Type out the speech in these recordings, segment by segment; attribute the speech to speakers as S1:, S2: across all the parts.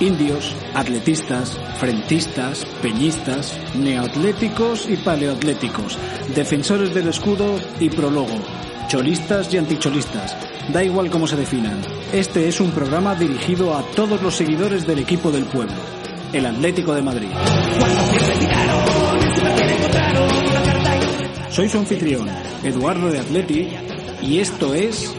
S1: indios, atletistas, frentistas, peñistas, neoatléticos y paleoatléticos, defensores del escudo y prólogo, cholistas y anticholistas. Da igual cómo se definan. Este es un programa dirigido a todos los seguidores del equipo del pueblo, el Atlético de Madrid. Soy su anfitrión, Eduardo de Atleti, y esto es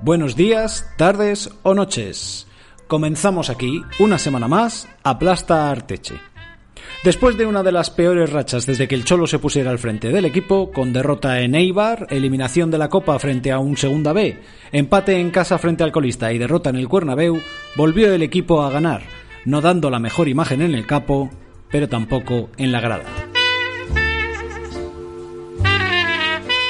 S1: Buenos días, tardes o noches. Comenzamos aquí, una semana más, Aplasta Arteche. Después de una de las peores rachas desde que el Cholo se pusiera al frente del equipo, con derrota en Eibar, eliminación de la Copa frente a un Segunda B, empate en casa frente al colista y derrota en el Cuernabéu, volvió el equipo a ganar, no dando la mejor imagen en el capo, pero tampoco en la grada.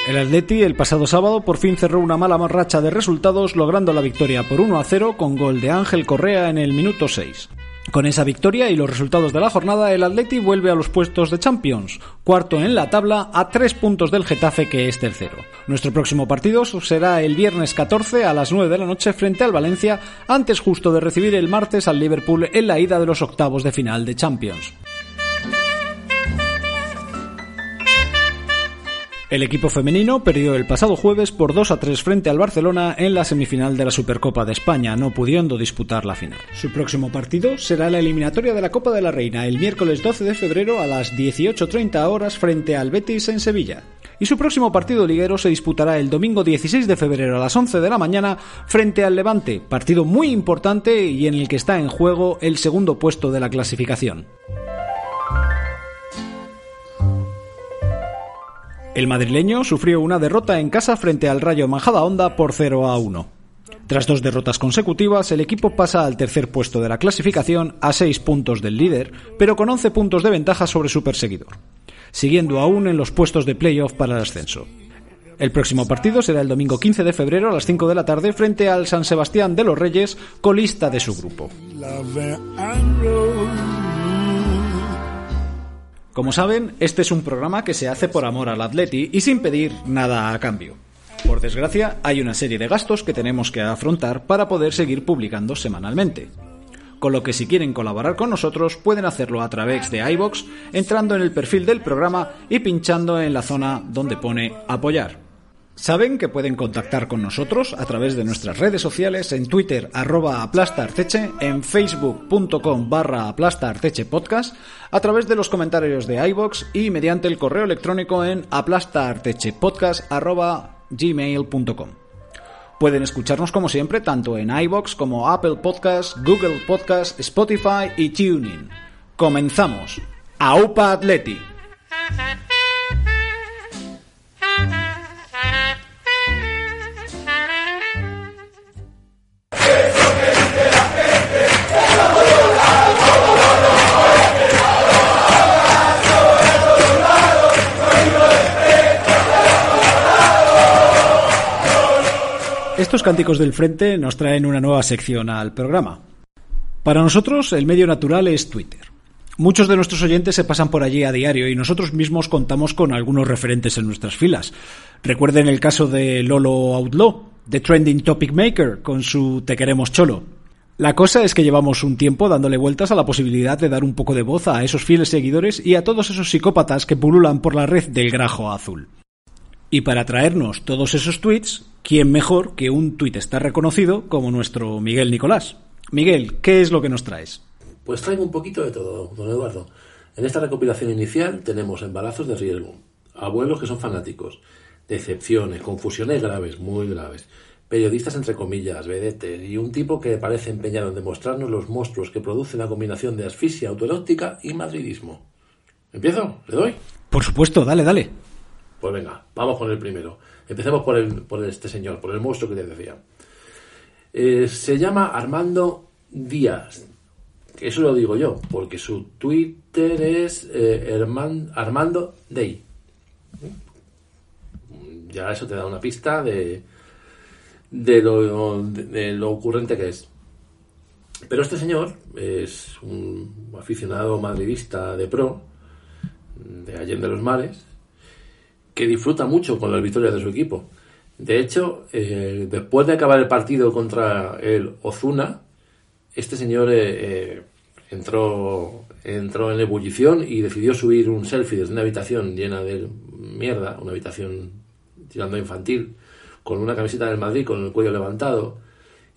S1: El Atleti el pasado sábado por fin cerró una mala racha de resultados logrando la victoria por 1 a 0 con gol de Ángel Correa en el minuto 6. Con esa victoria y los resultados de la jornada, el Atleti vuelve a los puestos de Champions, cuarto en la tabla a tres puntos del Getafe que es tercero. Nuestro próximo partido será el viernes 14 a las 9 de la noche frente al Valencia, antes justo de recibir el martes al Liverpool en la ida de los octavos de final de Champions. El equipo femenino perdió el pasado jueves por 2 a 3 frente al Barcelona en la semifinal de la Supercopa de España, no pudiendo disputar la final. Su próximo partido será la eliminatoria de la Copa de la Reina el miércoles 12 de febrero a las 18.30 horas frente al Betis en Sevilla. Y su próximo partido liguero se disputará el domingo 16 de febrero a las 11 de la mañana frente al Levante, partido muy importante y en el que está en juego el segundo puesto de la clasificación. El madrileño sufrió una derrota en casa frente al Rayo Majadahonda por 0 a 1. Tras dos derrotas consecutivas, el equipo pasa al tercer puesto de la clasificación a 6 puntos del líder, pero con 11 puntos de ventaja sobre su perseguidor, siguiendo aún en los puestos de playoff para el ascenso. El próximo partido será el domingo 15 de febrero a las 5 de la tarde frente al San Sebastián de los Reyes, colista de su grupo. Como saben, este es un programa que se hace por amor al atleti y sin pedir nada a cambio. Por desgracia, hay una serie de gastos que tenemos que afrontar para poder seguir publicando semanalmente. Con lo que si quieren colaborar con nosotros pueden hacerlo a través de iBox, entrando en el perfil del programa y pinchando en la zona donde pone apoyar. Saben que pueden contactar con nosotros a través de nuestras redes sociales en Twitter arroba aplastarteche, en facebook.com barra aplastarteche podcast, a través de los comentarios de iBox y mediante el correo electrónico en aplastartechepodcast arroba. Pueden escucharnos como siempre tanto en iBox como Apple Podcasts, Google Podcasts, Spotify y TuneIn. Comenzamos. ¡Aupa Atleti! Estos cánticos del frente nos traen una nueva sección al programa. Para nosotros, el medio natural es Twitter. Muchos de nuestros oyentes se pasan por allí a diario y nosotros mismos contamos con algunos referentes en nuestras filas. Recuerden el caso de Lolo Outlaw, The Trending Topic Maker, con su Te queremos cholo. La cosa es que llevamos un tiempo dándole vueltas a la posibilidad de dar un poco de voz a esos fieles seguidores y a todos esos psicópatas que pululan por la red del grajo azul. Y para traernos todos esos tweets, ¿quién mejor que un está reconocido como nuestro Miguel Nicolás? Miguel, ¿qué es lo que nos traes?
S2: Pues traigo un poquito de todo, don Eduardo. En esta recopilación inicial tenemos embarazos de riesgo, abuelos que son fanáticos, decepciones, confusiones graves, muy graves, periodistas entre comillas, vedetes y un tipo que parece empeñado en demostrarnos los monstruos que produce la combinación de asfixia autoerótica y madridismo. ¿Empiezo? ¿Le doy?
S1: Por supuesto, dale, dale.
S2: Pues venga, vamos con el primero. Empecemos por, el, por este señor, por el monstruo que te decía. Eh, se llama Armando Díaz. Eso lo digo yo, porque su Twitter es eh, Armando Day. Ya eso te da una pista de, de, lo, de lo ocurrente que es. Pero este señor es un aficionado madridista de pro, de Allende los Mares, que disfruta mucho con las victorias de su equipo. De hecho, eh, después de acabar el partido contra el Ozuna, este señor eh, eh, entró, entró en ebullición y decidió subir un selfie desde una habitación llena de mierda, una habitación tirando infantil, con una camiseta del Madrid con el cuello levantado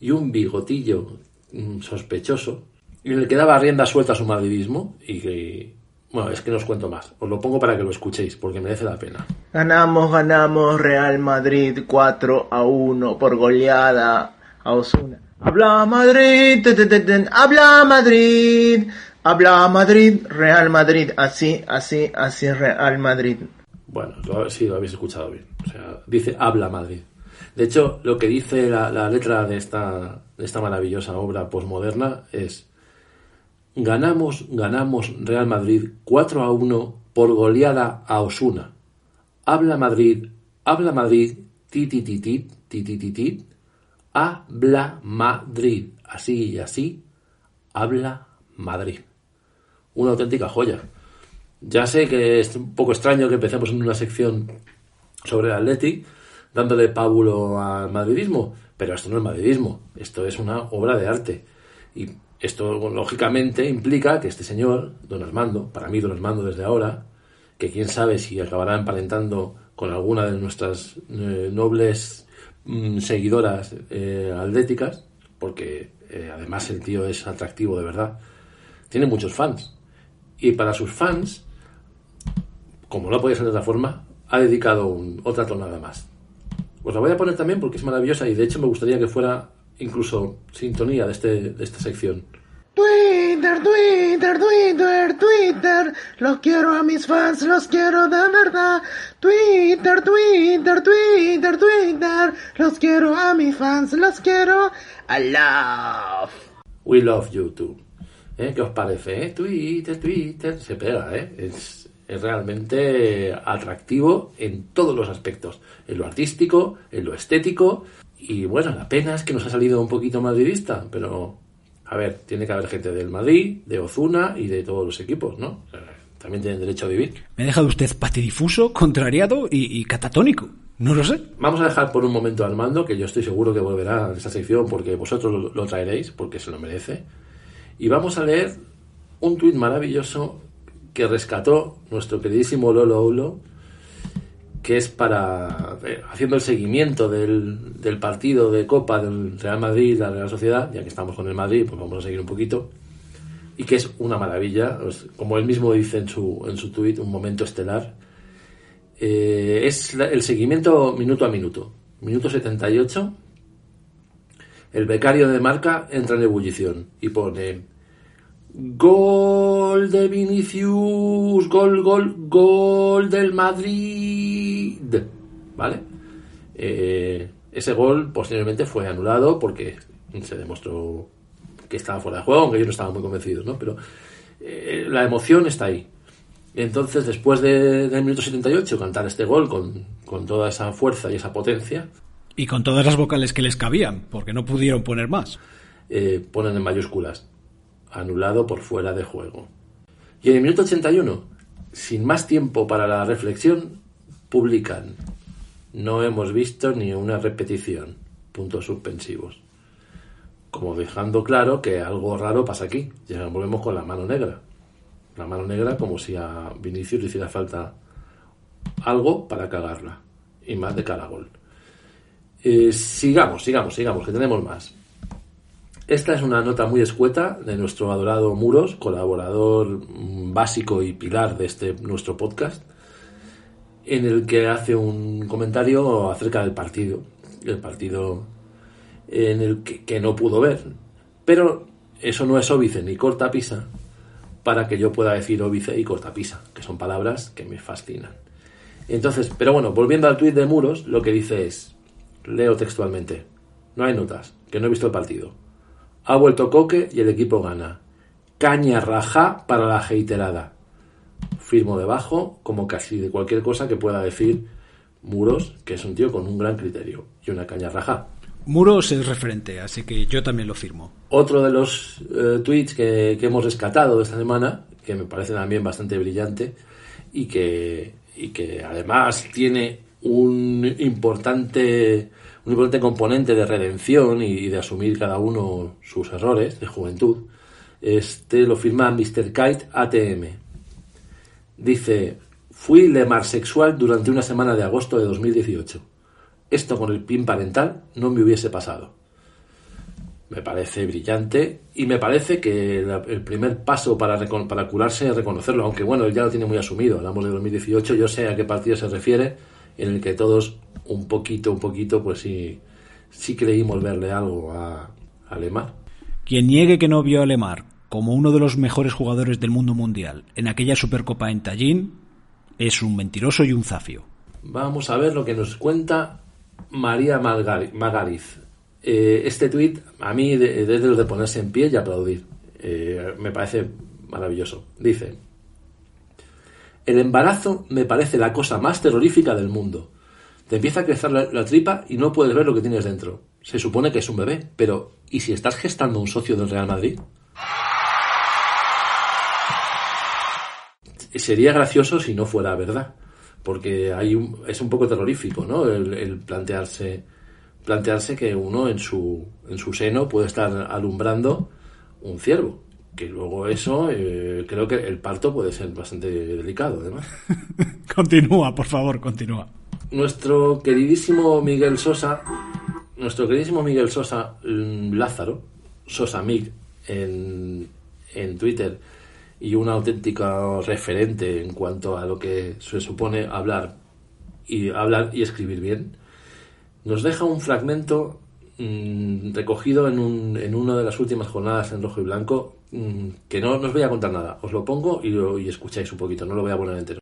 S2: y un bigotillo mm, sospechoso, en el que daba rienda suelta a su madridismo y que, bueno, es que no os cuento más. Os lo pongo para que lo escuchéis, porque merece la pena.
S3: Ganamos, ganamos Real Madrid 4 a 1 por goleada a Osuna. Habla Madrid, habla Madrid, habla Madrid, Real Madrid, así, así, así Real Madrid.
S2: Bueno, sí, lo habéis escuchado bien. O sea, dice habla Madrid. De hecho, lo que dice la, la letra de esta, de esta maravillosa obra posmoderna es Ganamos, ganamos Real Madrid 4 a 1 por goleada a Osuna. Habla Madrid, habla Madrid, ti ti ti ti ti ti ti ti, habla Madrid, así y así, habla Madrid. Una auténtica joya. Ya sé que es un poco extraño que empecemos en una sección sobre el Athletic, dándole pábulo al madridismo, pero esto no es madridismo, esto es una obra de arte. Y esto, lógicamente, implica que este señor, don Armando, para mí don Armando desde ahora, que quién sabe si acabará emparentando con alguna de nuestras eh, nobles mm, seguidoras eh, atléticas, porque eh, además el tío es atractivo de verdad, tiene muchos fans. Y para sus fans, como no puede ser de otra forma, ha dedicado otra tonada más. Os la voy a poner también porque es maravillosa y de hecho me gustaría que fuera incluso sintonía de, este, de esta sección.
S3: Twitter, Twitter, Twitter, Twitter, los quiero a mis fans, los quiero de verdad. Twitter, Twitter, Twitter, Twitter, los quiero a mis fans, los quiero a love.
S2: We love you too. ¿Eh? ¿Qué os parece? Eh? Twitter, Twitter, se pega, ¿eh? Es, es realmente atractivo en todos los aspectos, en lo artístico, en lo estético, y bueno, la pena es que nos ha salido un poquito madridista, pero a ver, tiene que haber gente del Madrid, de Ozuna y de todos los equipos, ¿no? También tienen derecho a vivir.
S1: Me ha dejado usted patidifuso, contrariado y, catatónico. No lo sé.
S2: Vamos a dejar por un momento al mando, que yo estoy seguro que volverá a esta sección porque vosotros lo, traeréis, porque se lo merece. Y vamos a leer un tuit maravilloso que rescató nuestro queridísimo Lolo Oulo que es para, eh, haciendo el seguimiento del, del, partido de Copa del Real Madrid, la Real Sociedad, ya que estamos con el Madrid, pues vamos a seguir un poquito, y que es una maravilla, como él mismo dice en su, en su tuit, un momento estelar, eh, es el seguimiento minuto a minuto, minuto 78, el becario de marca entra en ebullición y pone Gol de Vinicius, gol, gol, gol del Madrid. ¿Vale? Eh, ese gol posteriormente fue anulado porque se demostró que estaba fuera de juego, aunque yo no estaba muy convencido, ¿no? Pero eh, la emoción está ahí. Entonces, después de, del minuto 78, cantar este gol con, con toda esa fuerza y esa potencia.
S1: Y con todas las vocales que les cabían, porque no pudieron poner más.
S2: Eh, ponen en mayúsculas anulado por fuera de juego. Y en el minuto 81, sin más tiempo para la reflexión, publican, no hemos visto ni una repetición. puntos suspensivos. Como dejando claro que algo raro pasa aquí. Ya volvemos con la mano negra. La mano negra como si a Vinicius le hiciera falta algo para cagarla. Y más de cada gol. Eh, sigamos, sigamos, sigamos, que tenemos más. Esta es una nota muy escueta de nuestro adorado Muros, colaborador básico y pilar de este nuestro podcast, en el que hace un comentario acerca del partido, el partido en el que, no pudo ver. Pero eso no es óbice ni cortapisa para que yo pueda decir óbice y cortapisa, que son palabras que me fascinan. Entonces, pero bueno, volviendo al tuit de Muros, lo que dice es, Leo textualmente. No hay notas, que no he visto el partido. Ha vuelto Coque y el equipo gana. Caña raja para la heiterada. Firmo debajo, como casi de cualquier cosa que pueda decir Muros, que es un tío con un gran criterio y una caña raja.
S1: Muros es referente, así que yo también lo firmo.
S2: Otro de los eh, tweets que, que, hemos rescatado de esta semana, que me parece también bastante brillante y que, y que además tiene un importante un importante componente de redención y de asumir cada uno sus errores de juventud. Este lo firma Mr. Kite ATM. Dice, fui sexual durante una semana de agosto de 2018. Esto con el PIN parental no me hubiese pasado. Me parece brillante y me parece que el primer paso para, para curarse es reconocerlo, aunque bueno, él ya lo tiene muy asumido. Hablamos de 2018, yo sé a qué partido se refiere, en el que todos un poquito, un poquito, pues sí, sí creímos verle algo a, a Lemar.
S1: Quien niegue que no vio a Lemar como uno de los mejores jugadores del mundo mundial en aquella Supercopa en Tallinn es un mentiroso y un zafio.
S2: Vamos a ver lo que nos cuenta María Magariz. Eh, este tuit, a mí, desde los de ponerse en pie y aplaudir, eh, me parece maravilloso. Dice, el embarazo me parece la cosa más terrorífica del mundo. Te empieza a crecer la, tripa y no puedes ver lo que tienes dentro. Se supone que es un bebé, pero ¿y si estás gestando un socio del Real Madrid? Sería gracioso si no fuera verdad, porque hay es un poco terrorífico, ¿no? El, plantearse plantearse que uno en su en su seno puede estar alumbrando un ciervo que luego eso eh, creo que el parto puede ser bastante delicado además.
S1: Continúa por favor continúa.
S2: Nuestro queridísimo Miguel Sosa, nuestro queridísimo Miguel Sosa mm, Lázaro, Sosa Mig, en, en Twitter, y un auténtico referente en cuanto a lo que se supone hablar y hablar y escribir bien, nos deja un fragmento mm, recogido en, un, en una de las últimas jornadas en rojo y blanco mm, que no, os voy a contar nada, os lo pongo y, lo, escucháis un poquito, no lo voy a poner entero.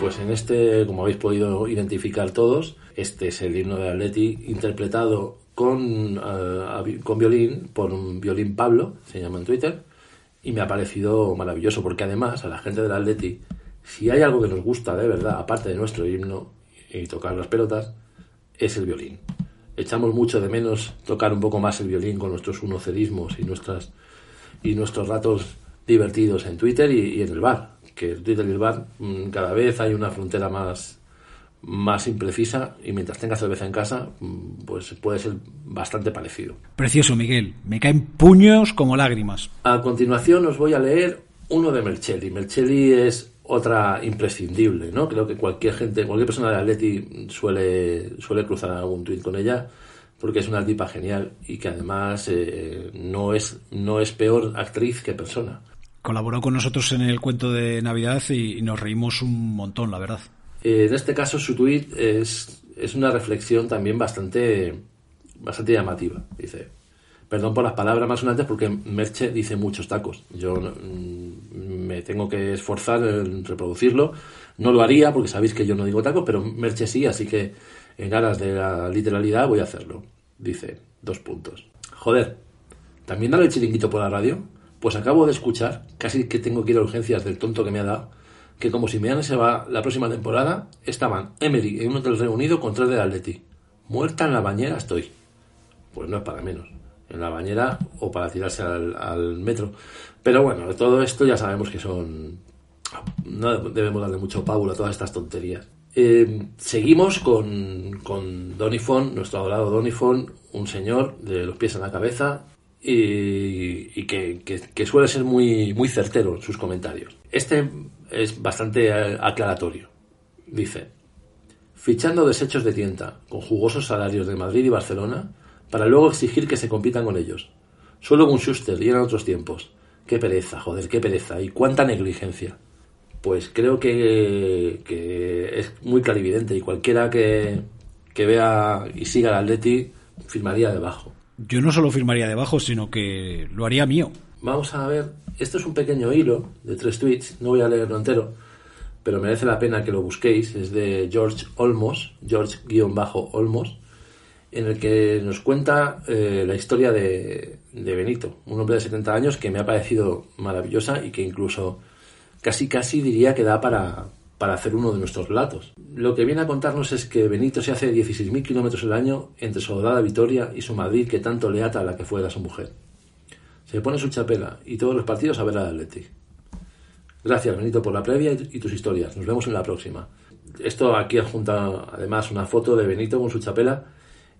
S2: Pues en este, como habéis podido identificar todos, este es el himno de Atleti interpretado con, eh, con violín por un violín Pablo, se llama en Twitter, y me ha parecido maravilloso porque además a la gente del Atleti si hay algo que nos gusta de verdad, aparte de nuestro himno y tocar las pelotas, es el violín. Echamos mucho de menos tocar un poco más el violín con nuestros unocerismos y, nuestras, y nuestros ratos divertidos en Twitter y, en el bar. Que en Twitter y el bar mm, cada vez hay una frontera más, más imprecisa y mientras tenga cerveza en casa, mm, pues puede ser bastante parecido.
S1: Precioso, Miguel. Me caen puños como lágrimas.
S2: A continuación os voy a leer uno de Merchelli. Merchelli es otra imprescindible, ¿no? Creo que cualquier gente, cualquier persona de Atleti suele, suele cruzar algún tuit con ella porque es una tipa genial y que además eh, no, es, no es peor actriz que persona.
S1: Colaboró con nosotros en el cuento de Navidad y, nos reímos un montón, la verdad.
S2: Eh, en este caso su tuit es, es una reflexión también bastante, bastante llamativa. Dice, perdón por las palabras más sonantes porque Merche dice muchos tacos. Yo mm, me tengo que esforzar en reproducirlo. No lo haría porque sabéis que yo no digo tacos, pero Merche sí, así que en aras de la literalidad voy a hacerlo. Dice, dos puntos. Joder, ¿también dale el chiringuito por la radio? Pues acabo de escuchar, casi que tengo que ir a urgencias del tonto que me ha dado, que como si Simeone se va la próxima temporada, estaban Emery en un hotel reunido con tres de Atleti. muerta en la bañera estoy. Pues no es para menos. En la bañera o para tirarse al, metro. Pero bueno, todo esto ya sabemos que son... No debemos darle mucho pábulo a todas estas tonterías. Eh, seguimos con, con Donifon, nuestro adorado Donifon, un señor de los pies en la cabeza y, y que, que- que suele ser muy, muy certero en sus comentarios. Este es bastante aclaratorio. Dice, fichando desechos de tienda con jugosos salarios de Madrid y Barcelona para luego exigir que se compitan con ellos. Solo con Schuster y eran otros tiempos. Qué pereza, joder, qué pereza y cuánta negligencia. Pues creo que, que es muy clarividente y cualquiera que, que vea y siga al Atleti firmaría debajo.
S1: Yo no solo firmaría debajo, sino que lo haría mío.
S2: Vamos a ver, esto es un pequeño hilo de tres tweets, no voy a leerlo entero, pero merece la pena que lo busquéis, es de George Olmos, George-Olmos, en el que nos cuenta eh, la historia de, de Benito, un hombre de 70 años que me ha parecido maravillosa y que incluso casi casi diría que da para, para hacer uno de nuestros relatos. Lo que viene a contarnos es que Benito se hace 16.000 kilómetros al año entre adorada Vitoria y su Madrid que tanto le ata a la que fue su mujer. Se pone su chapela y todos los partidos a ver al Atleti. Gracias, Benito, por la previa y tus historias. Nos vemos en la próxima. Esto aquí adjunta además una foto de Benito con su chapela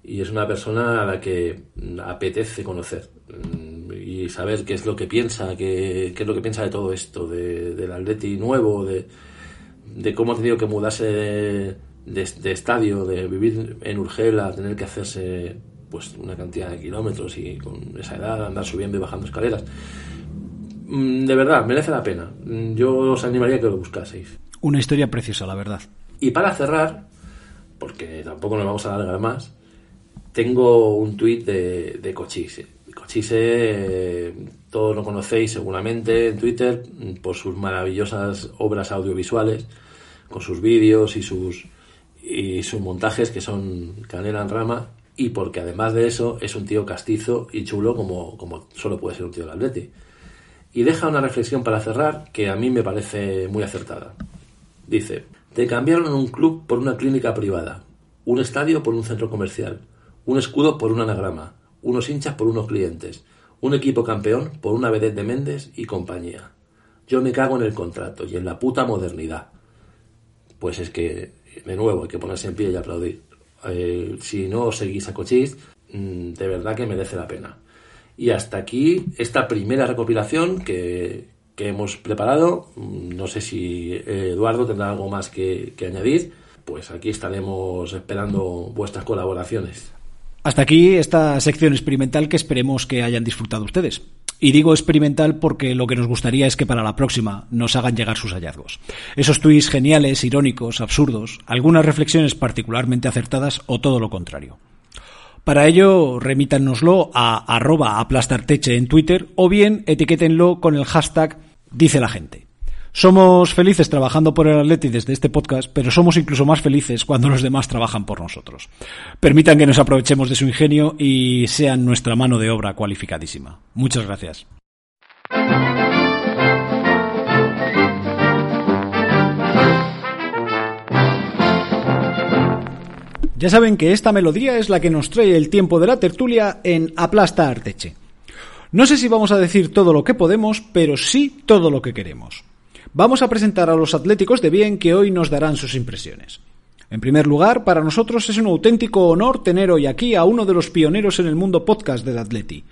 S2: y es una persona a la que mm, apetece conocer mm, y saber qué es lo que piensa, qué, es lo que piensa de todo esto, de, del Atleti nuevo, de, cómo ha tenido que mudarse de- de estadio, de vivir en Urgel a tener que hacerse pues una cantidad de kilómetros y con esa edad andar subiendo y bajando escaleras. Mm, De verdad, merece la pena. Mm, Yo os animaría a que lo buscaseis.
S1: Una historia preciosa, la verdad.
S2: Y para cerrar, porque tampoco nos vamos a alargar más, tengo un tuit de, de Cochise. Cochise, eh, todos lo conocéis seguramente en Twitter mm, por sus maravillosas obras audiovisuales, con sus vídeos y sus, y sus montajes que son canela en rama, y porque además de eso es un tío castizo y chulo como, como solo puede ser un tío del Atleti. Y deja una reflexión para cerrar que a mí me parece muy acertada. Dice, te cambiaron un club por una clínica privada, un estadio por un centro comercial, un escudo por un anagrama, unos hinchas por unos clientes, un equipo campeón por una vedette de Méndez y compañía. Yo me cago en el contrato y en la puta modernidad. Pues es que, de nuevo, hay que ponerse en pie y aplaudir. Eh, si no seguís a Cochise, mm, de verdad que merece la pena. Y hasta aquí esta primera recopilación que, que hemos preparado. Mm, No sé si eh, Eduardo tendrá algo más que, que añadir. Pues aquí estaremos esperando vuestras colaboraciones.
S1: Hasta aquí esta sección experimental que esperemos que hayan disfrutado ustedes. Y digo experimental porque lo que nos gustaría es que para la próxima nos hagan llegar sus hallazgos. Esos tweets geniales, irónicos, absurdos, algunas reflexiones particularmente acertadas o todo lo contrario. Para ello, remítanoslo a arroba aplastarteche en Twitter o bien etiquétenlo con el hashtag dice la gente. Somos felices trabajando por el Atleti desde este podcast, pero somos incluso más felices cuando los demás trabajan por nosotros. Permitan que nos aprovechemos de su ingenio y sean nuestra mano de obra cualificadísima. Muchas gracias. Ya saben que esta melodía es la que nos trae el tiempo de la tertulia en Aplasta Arteche. No sé si vamos a decir todo lo que podemos, pero sí todo lo que queremos. Vamos a presentar a los atléticos de bien que hoy nos darán sus impresiones. En primer lugar, para nosotros es un auténtico honor tener hoy aquí a uno de los pioneros en el mundo podcast del Atleti.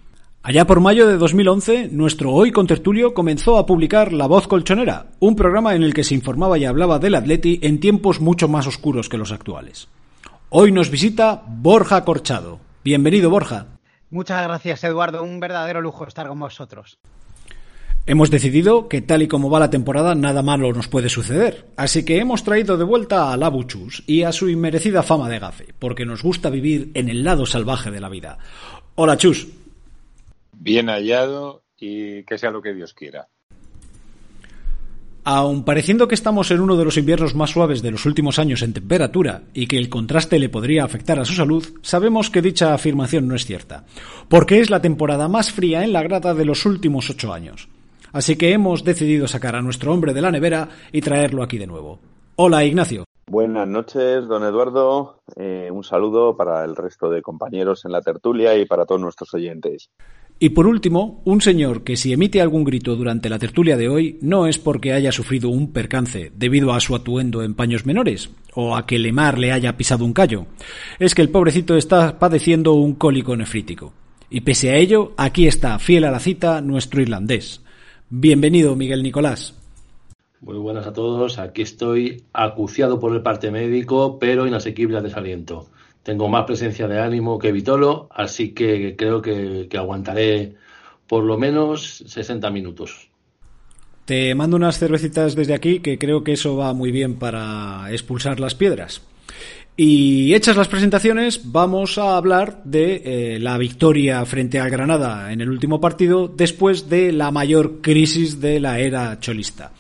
S1: Allá por mayo de 2011, nuestro Hoy con Tertulio comenzó a publicar La Voz Colchonera, un programa en el que se informaba y hablaba del Atleti en tiempos mucho más oscuros que los actuales. Hoy nos visita Borja Corchado. Bienvenido, Borja.
S4: Muchas gracias, Eduardo. Un verdadero lujo estar con vosotros.
S1: Hemos decidido que tal y como va la temporada nada malo nos puede suceder, así que hemos traído de vuelta a Labuchus y a su inmerecida fama de gafe, porque nos gusta vivir en el lado salvaje de la vida. Hola Chus.
S5: Bien hallado y que sea lo que Dios quiera.
S1: Aun pareciendo que estamos en uno de los inviernos más suaves de los últimos años en temperatura y que el contraste le podría afectar a su salud, sabemos que dicha afirmación no es cierta, porque es la temporada más fría en la grada de los últimos ocho años. Así que hemos decidido sacar a nuestro hombre de la nevera y traerlo aquí de nuevo. Hola Ignacio.
S5: Buenas noches, don Eduardo. Eh, un saludo para el resto de compañeros en la tertulia y para todos nuestros oyentes.
S1: Y por último, un señor que si emite algún grito durante la tertulia de hoy no es porque haya sufrido un percance debido a su atuendo en paños menores o a que Lemar le haya pisado un callo. Es que el pobrecito está padeciendo un cólico nefrítico. Y pese a ello, aquí está, fiel a la cita, nuestro irlandés. Bienvenido, Miguel Nicolás.
S2: Muy buenas a todos. Aquí estoy acuciado por el parte médico, pero inasequible a desaliento tengo más presencia de ánimo que Vitolo, así que creo que, aguantaré por lo menos 60 minutos.
S1: Te mando unas cervecitas desde aquí, que creo que eso va muy bien para expulsar las piedras. Y hechas las presentaciones, vamos a hablar de eh, la victoria frente al Granada en el último partido después de la mayor crisis de la era cholista.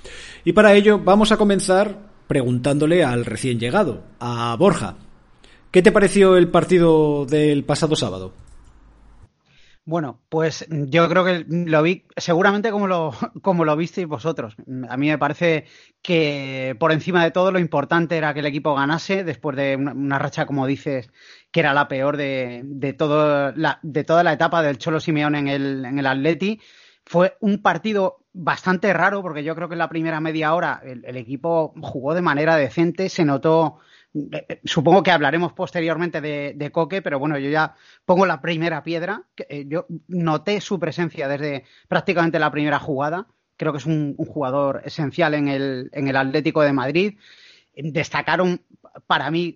S1: Y para ello vamos a comenzar preguntándole al recién llegado, a Borja. ¿Qué te pareció el partido del pasado sábado?
S4: Bueno, pues yo creo que lo vi seguramente como lo, como lo visteis vosotros. A mí me parece que por encima de todo lo importante era que el equipo ganase después de una, racha, como dices, que era la peor de, de, todo la, de toda la etapa del Cholo Simeón en el, en el Atleti. Fue un partido bastante raro porque yo creo que en la primera media hora el equipo jugó de manera decente, se notó supongo que hablaremos posteriormente de, Coque, pero bueno, yo ya pongo la primera piedra. Eh, yo noté su presencia desde prácticamente la primera jugada. Creo que es un, jugador esencial en el, en el, Atlético de Madrid. Destacaron para mí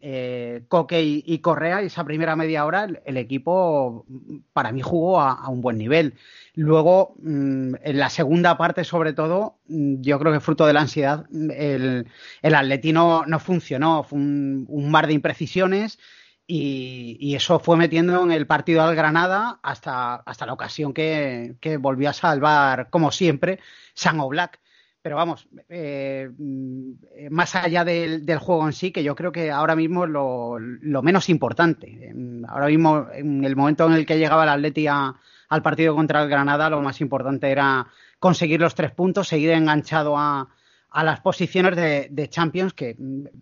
S4: Coque y, Correa y esa primera media hora el, equipo para mí jugó a un buen nivel. Luego, mm, en la segunda parte, sobre todo, mm, yo creo que fruto de la ansiedad, el, el no, funcionó, fue un, mar de imprecisiones y, eso fue metiendo en el partido al Granada hasta, hasta la ocasión que, volvió a salvar, como siempre, San Black. Pero vamos, eh, mm, más allá del, juego en sí, que yo creo que ahora mismo es lo, lo menos importante. Ahora mismo, en el momento en el que llegaba el Atleti a al partido contra el Granada, lo más importante era conseguir los tres puntos, seguir enganchado a, las posiciones de, Champions, que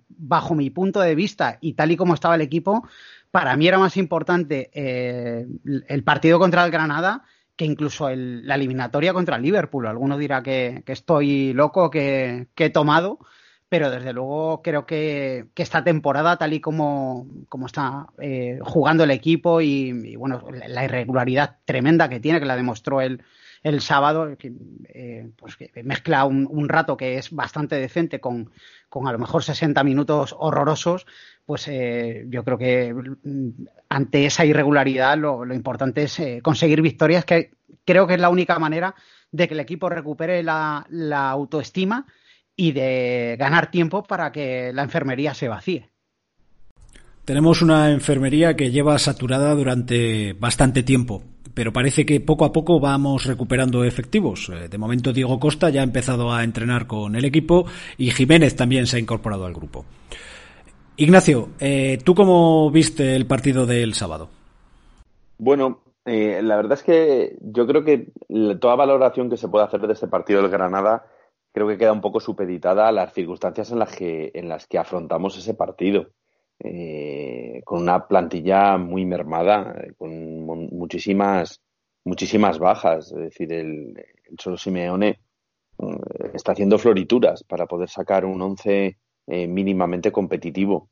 S4: bajo mi punto de vista y tal y como estaba el equipo, para mí era más importante eh, el partido contra el Granada que incluso la eliminatoria contra el Liverpool. Alguno dirá que, estoy loco, que, he tomado, pero desde luego creo que, esta temporada, tal y como, está eh, jugando el equipo y, bueno, la irregularidad tremenda que tiene, que la demostró el, el sábado, eh, pues mezcla un, rato que es bastante decente con, con, a lo mejor 60 minutos horrorosos, pues eh, yo creo que mm, ante esa irregularidad lo, lo importante es conseguir victorias, que creo que es la única manera de que el equipo recupere la, la autoestima y de ganar tiempo para que la enfermería se vacíe.
S1: Tenemos una enfermería que lleva saturada durante bastante tiempo, pero parece que poco a poco vamos recuperando efectivos. Eh, de momento Diego Costa ya ha empezado a entrenar con el equipo y Jiménez también se ha incorporado al grupo. Ignacio, eh, ¿tú cómo viste el partido del sábado?
S5: Bueno, eh, la verdad es que yo creo que toda valoración que se puede hacer de este partido del Granada creo que queda un poco supeditada a las circunstancias en las que, en las que afrontamos ese partido. Eh, con una plantilla muy mermada, con muchísimas, muchísimas bajas. Es decir, el, Cholo Simeone mm, está haciendo florituras para poder sacar un once eh, mínimamente competitivo.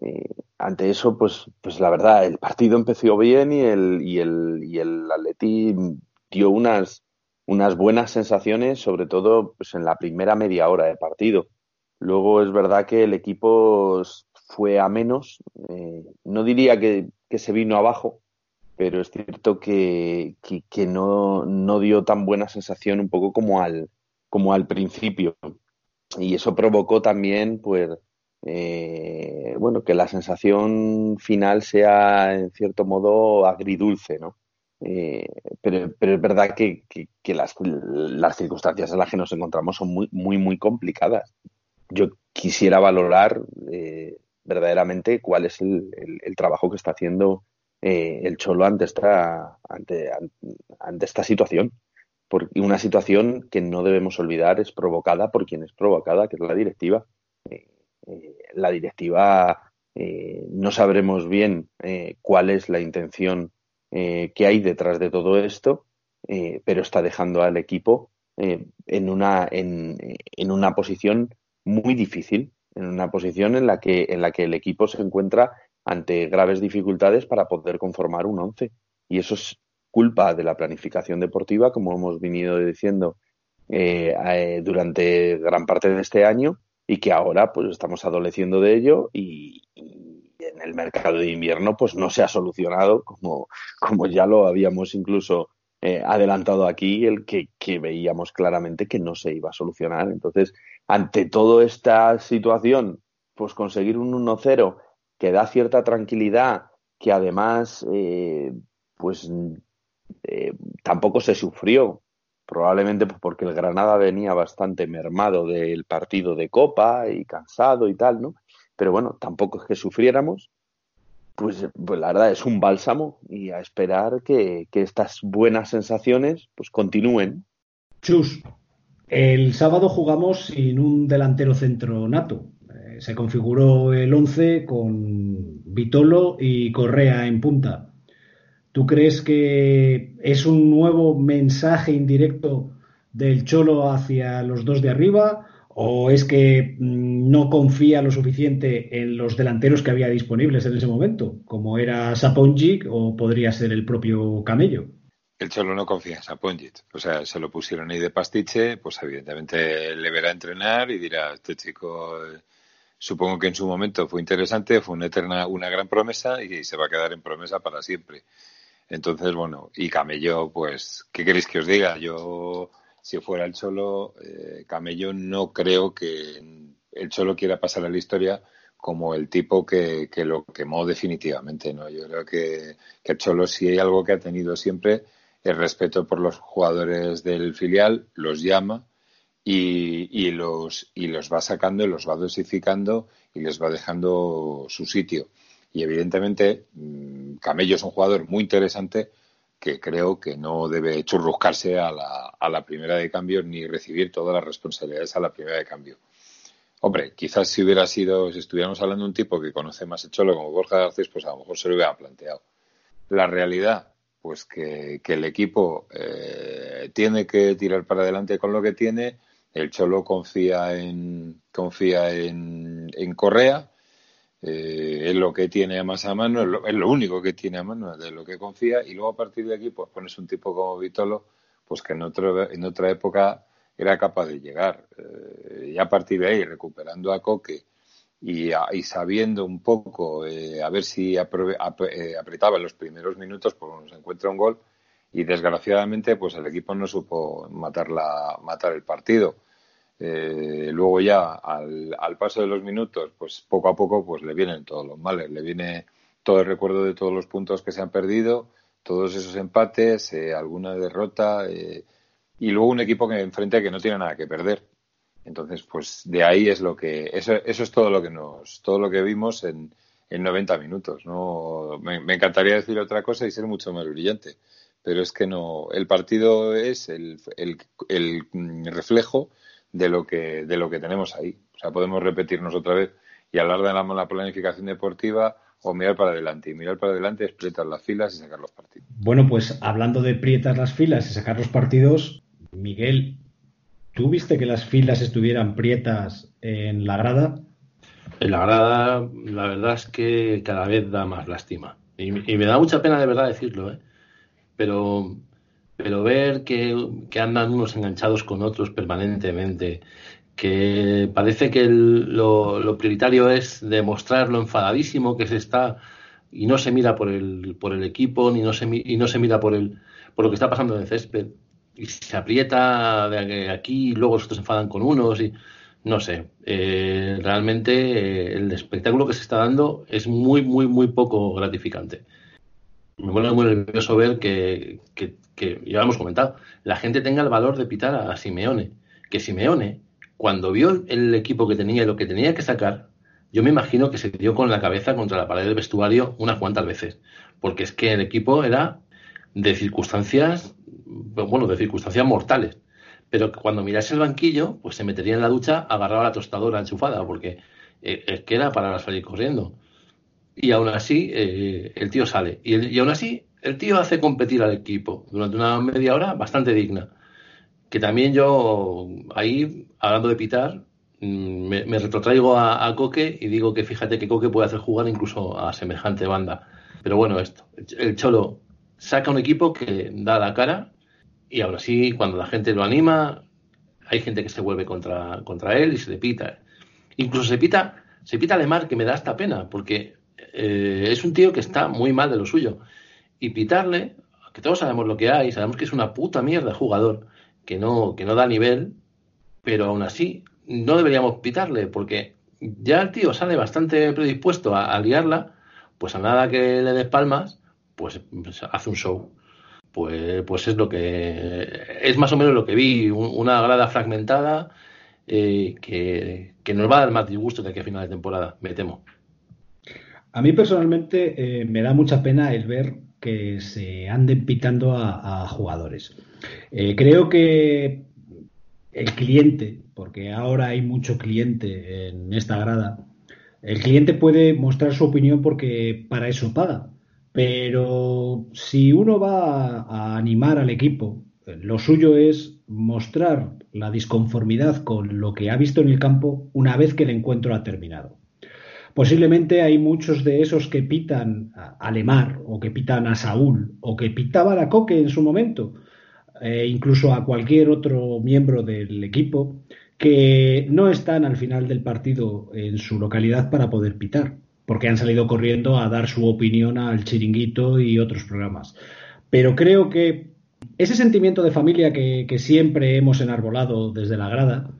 S5: Eh, ante eso, pues, pues la verdad, el partido empezó bien y el, y el, y el Atleti dio unas, unas buenas sensaciones, sobre todo pues, en la primera media hora de partido. Luego es verdad que el equipo fue a menos. Eh, no diría que, se vino abajo, pero es cierto que, que, no, no, dio tan buena sensación un poco como al, como al principio. Y eso provocó también, pues, eh, bueno, que la sensación final sea en cierto modo agridulce, ¿no? Eh, pero, pero, es verdad que, que, las, las, circunstancias en las que nos encontramos son muy, muy, muy complicadas. Yo quisiera valorar eh, verdaderamente cuál es el, el, trabajo que está haciendo eh, el Cholo ante esta, ante, ante esta situación. Porque una situación que no debemos olvidar es provocada por quien es provocada, que es la directiva. la directiva no sabremos bien cuál es la intención que hay detrás de todo esto, pero está dejando al equipo en, una, en, en una posición muy difícil, en una posición en la que, en la que el equipo se encuentra ante graves dificultades para poder conformar un once. Y eso es culpa de la planificación deportiva, como hemos venido diciendo eh, eh, durante gran parte de este año, y que ahora pues estamos adoleciendo de ello y, en el mercado de invierno pues no se ha solucionado como, como ya lo habíamos incluso eh, adelantado aquí, el que, que veíamos claramente que no se iba a solucionar. Entonces, ante toda esta situación, pues conseguir un 1-0 que da cierta tranquilidad, que además, eh, pues eh, tampoco se sufrió, probablemente pues, porque el Granada venía bastante mermado del partido de Copa y cansado y tal, ¿no? Pero bueno, tampoco es que sufriéramos. Pues, pues la verdad es un bálsamo y a esperar que, estas buenas sensaciones pues continúen.
S6: Chus, el sábado jugamos sin un delantero centro nato. Eh, se configuró el 11 con Vitolo y Correa en punta. ¿Tú crees que es un nuevo mensaje indirecto del Cholo hacia los dos de arriba? ¿O es que mm, no confía lo suficiente en los delanteros que había disponibles en ese momento, como era Saponjic o podría ser el propio Camello?
S7: el Cholo no confía en Saponjit. O sea, se lo pusieron ahí de pastiche, pues evidentemente le verá entrenar y dirá, este chico, supongo que en su momento fue interesante, fue una eterna, una gran promesa y se va a quedar en promesa para siempre. Entonces, bueno, y Camello, pues, ¿qué queréis que os diga? Yo, si fuera el Cholo, eh, Camello no creo que el Cholo quiera pasar a la historia como el tipo que, que lo quemó definitivamente, ¿no? Yo creo que, que el Cholo, si hay algo que ha tenido siempre, el respeto por los jugadores del filial, los llama y, los, y los va sacando y los va dosificando y les va dejando su sitio. Y evidentemente, mm, Camello es un jugador muy interesante que creo que no debe churruscarse a la, a la primera de cambio ni recibir todas las responsabilidades a la primera de cambio. Hombre, quizás si hubiera sido, si estuviéramos hablando de un tipo que conoce más el cholo como Borja Garcés, pues a lo mejor se lo hubiera planteado. La realidad pues que, el equipo eh, tiene que tirar para adelante con lo que tiene. El Cholo confía en confía en, Correa, eh, es lo que tiene más a mano, es lo, único que tiene a mano, de lo que confía, y luego a partir de aquí pues pones un tipo como Vitolo, pues que en, otro, en otra época era capaz de llegar. Eh, y a partir de ahí, recuperando a Coque, y, sabiendo un poco eh, a ver si eh, apretaba en los primeros minutos, pues nos encuentra un gol y desgraciadamente pues el equipo no supo matar, la, matar el partido. Eh, luego ya al, paso de los minutos, pues poco a poco pues le vienen todos los males, le viene todo el recuerdo de todos los puntos que se han perdido, todos esos empates, alguna derrota y luego un equipo que enfrente que no tiene nada que perder entonces, pues de ahí es lo que, eso, eso es todo lo que nos, todo lo que vimos en, en 90 minutos. ¿no? Me, encantaría decir otra cosa y ser mucho más brillante, pero es que no, el partido es el, el, el reflejo de lo que, de lo que tenemos ahí. O sea, podemos repetirnos otra vez y hablar de la, planificación deportiva o mirar para adelante. Y mirar para adelante es prietar las filas y sacar los partidos.
S6: Bueno, pues hablando de prietar las filas y sacar los partidos, Miguel, ¿Tú viste que las filas estuvieran prietas en la grada?
S2: En la grada, la verdad es que cada vez da más lástima. Y, me da mucha pena de verdad decirlo, ¿eh? Pero, pero ver que, andan unos enganchados con otros permanentemente, que parece que lo, prioritario es demostrar lo enfadadísimo que se está y no se mira por el, por el equipo, ni no se, y no se mira por, el, por lo que está pasando en el césped y se aprieta de aquí y luego los otros se enfadan con unos y no sé. Eh, realmente eh, el espectáculo que se está dando es muy, muy, muy poco gratificante. Me vuelve muy nervioso ver que, que, ya hemos comentado, la gente tenga el valor de pitar a, Simeone. Que Simeone, cuando vio el equipo que tenía y lo que tenía que sacar, yo me imagino que se dio con la cabeza contra la pared del vestuario unas cuantas veces. Porque es que el equipo era de circunstancias bueno, de circunstancias mortales. Pero cuando mirase el banquillo, pues se metería en la ducha agarraba la tostadora enchufada, porque eh, es que era para salir corriendo. Y aún así, eh, el tío sale. Y, y aún así, el tío hace competir al equipo durante una media hora bastante digna. Que también yo, ahí, hablando de pitar, mm, me, retrotraigo a, Coque y digo que fíjate que Coque puede hacer jugar incluso a semejante banda. Pero bueno, esto, el Cholo saca un equipo que da la cara y ahora sí, cuando la gente lo anima, hay gente que se vuelve contra, contra él y se le pita. Incluso se pita, se pita Lemar, que me da esta pena, porque eh, es un tío que está muy mal de lo suyo. Y pitarle, que todos sabemos lo que hay, sabemos que es una puta mierda jugador, que no, que no da nivel, pero aún así no deberíamos pitarle, porque ya el tío sale bastante predispuesto a, liarla, pues a nada que le des palmas, pues, hace un show pues, pues es lo que es más o menos lo que vi, una grada fragmentada eh, que, nos va a dar más disgusto de aquí a final de temporada, me temo.
S1: A mí personalmente eh, me da mucha pena el ver que se anden pitando a, jugadores. Eh, creo que el cliente, porque ahora hay mucho cliente en esta grada, el cliente puede mostrar su opinión porque para eso paga. Pero si uno va a animar al equipo, lo suyo es mostrar la disconformidad con lo que ha visto en el campo una vez que el encuentro ha terminado. Posiblemente hay muchos de esos que pitan a Lemar o que pitan a Saúl o que pitaban a Coque en su momento, e incluso a cualquier otro miembro del equipo, que no están al final del partido en su localidad para poder pitar porque han salido corriendo a dar su opinión al chiringuito y otros programas. Pero creo que ese sentimiento de familia que, siempre hemos enarbolado desde la grada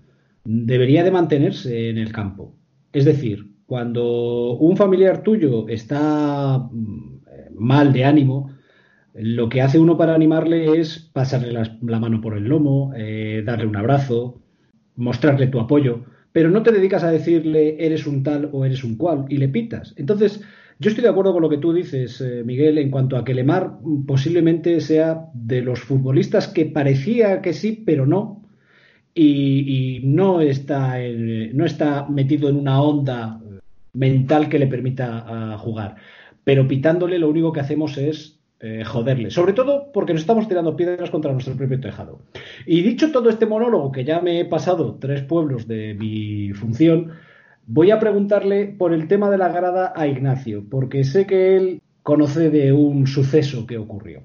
S1: debería de mantenerse en el campo. Es decir, cuando un familiar tuyo está mm, mal de ánimo, lo que hace uno para animarle es pasarle la, mano por el lomo, eh, darle un abrazo, mostrarle tu apoyo pero no te dedicas a decirle eres un tal o eres un cual y le pitas. Entonces, yo estoy de acuerdo con lo que tú dices, eh, Miguel, en cuanto a que Lemar posiblemente sea de los futbolistas que parecía que sí, pero no. Y, no, está no está metido en una onda mental que le permita jugar. Pero pitándole lo único que hacemos es eh, joderle. Sobre todo porque nos estamos tirando piedras contra nuestro propio tejado. Y dicho todo este monólogo, que ya me he pasado tres pueblos de mi función, voy a preguntarle por el tema de la grada a Ignacio, porque sé que él conoce de un suceso que ocurrió.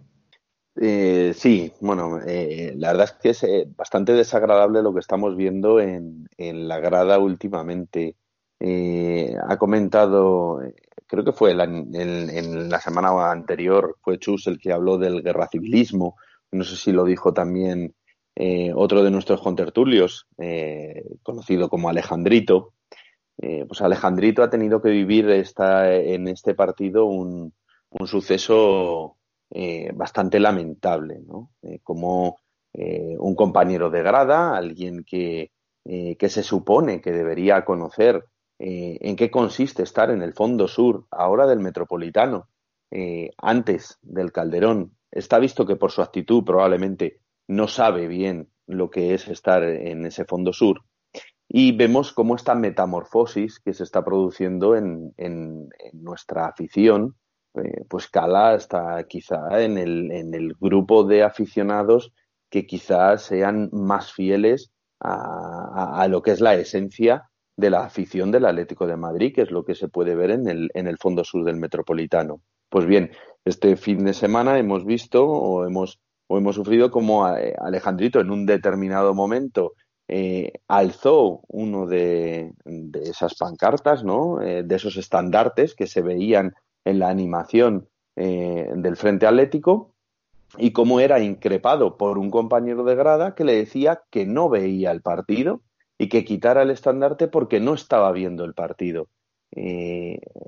S5: Eh, sí, bueno, eh, la verdad es que es bastante desagradable lo que estamos viendo en, la grada últimamente. Ha comentado creo que fue en la semana anterior, fue Chus el que habló del guerra civilismo, no sé si lo dijo también eh, otro de nuestros contertulios, eh, conocido como Alejandrito. Eh, pues Alejandrito ha tenido que vivir esta, en este partido un, un suceso bastante lamentable, ¿no? como un compañero de grada, alguien que, que se supone que debería conocer eh, en qué consiste estar en el fondo sur ahora del metropolitano, eh, antes del Calderón. Está visto que por su actitud probablemente no sabe bien lo que es estar en ese fondo sur. Y vemos cómo esta metamorfosis que se está produciendo en, nuestra afición, eh, pues cala hasta quizá en el, grupo de aficionados que quizás sean más fieles a, lo que es la esencia de la afición del Atlético de Madrid, que es lo que se puede ver en el, en el fondo sur del Metropolitano. Pues bien, este fin de semana hemos visto o hemos, o hemos sufrido como eh, Alejandrito en un determinado momento eh, alzó uno de, esas pancartas, ¿no? Eh, de esos estandartes que se veían en la animación del Frente Atlético y cómo era increpado por un compañero de grada que le decía que no veía el partido y que quitara el estandarte porque no estaba viendo el partido.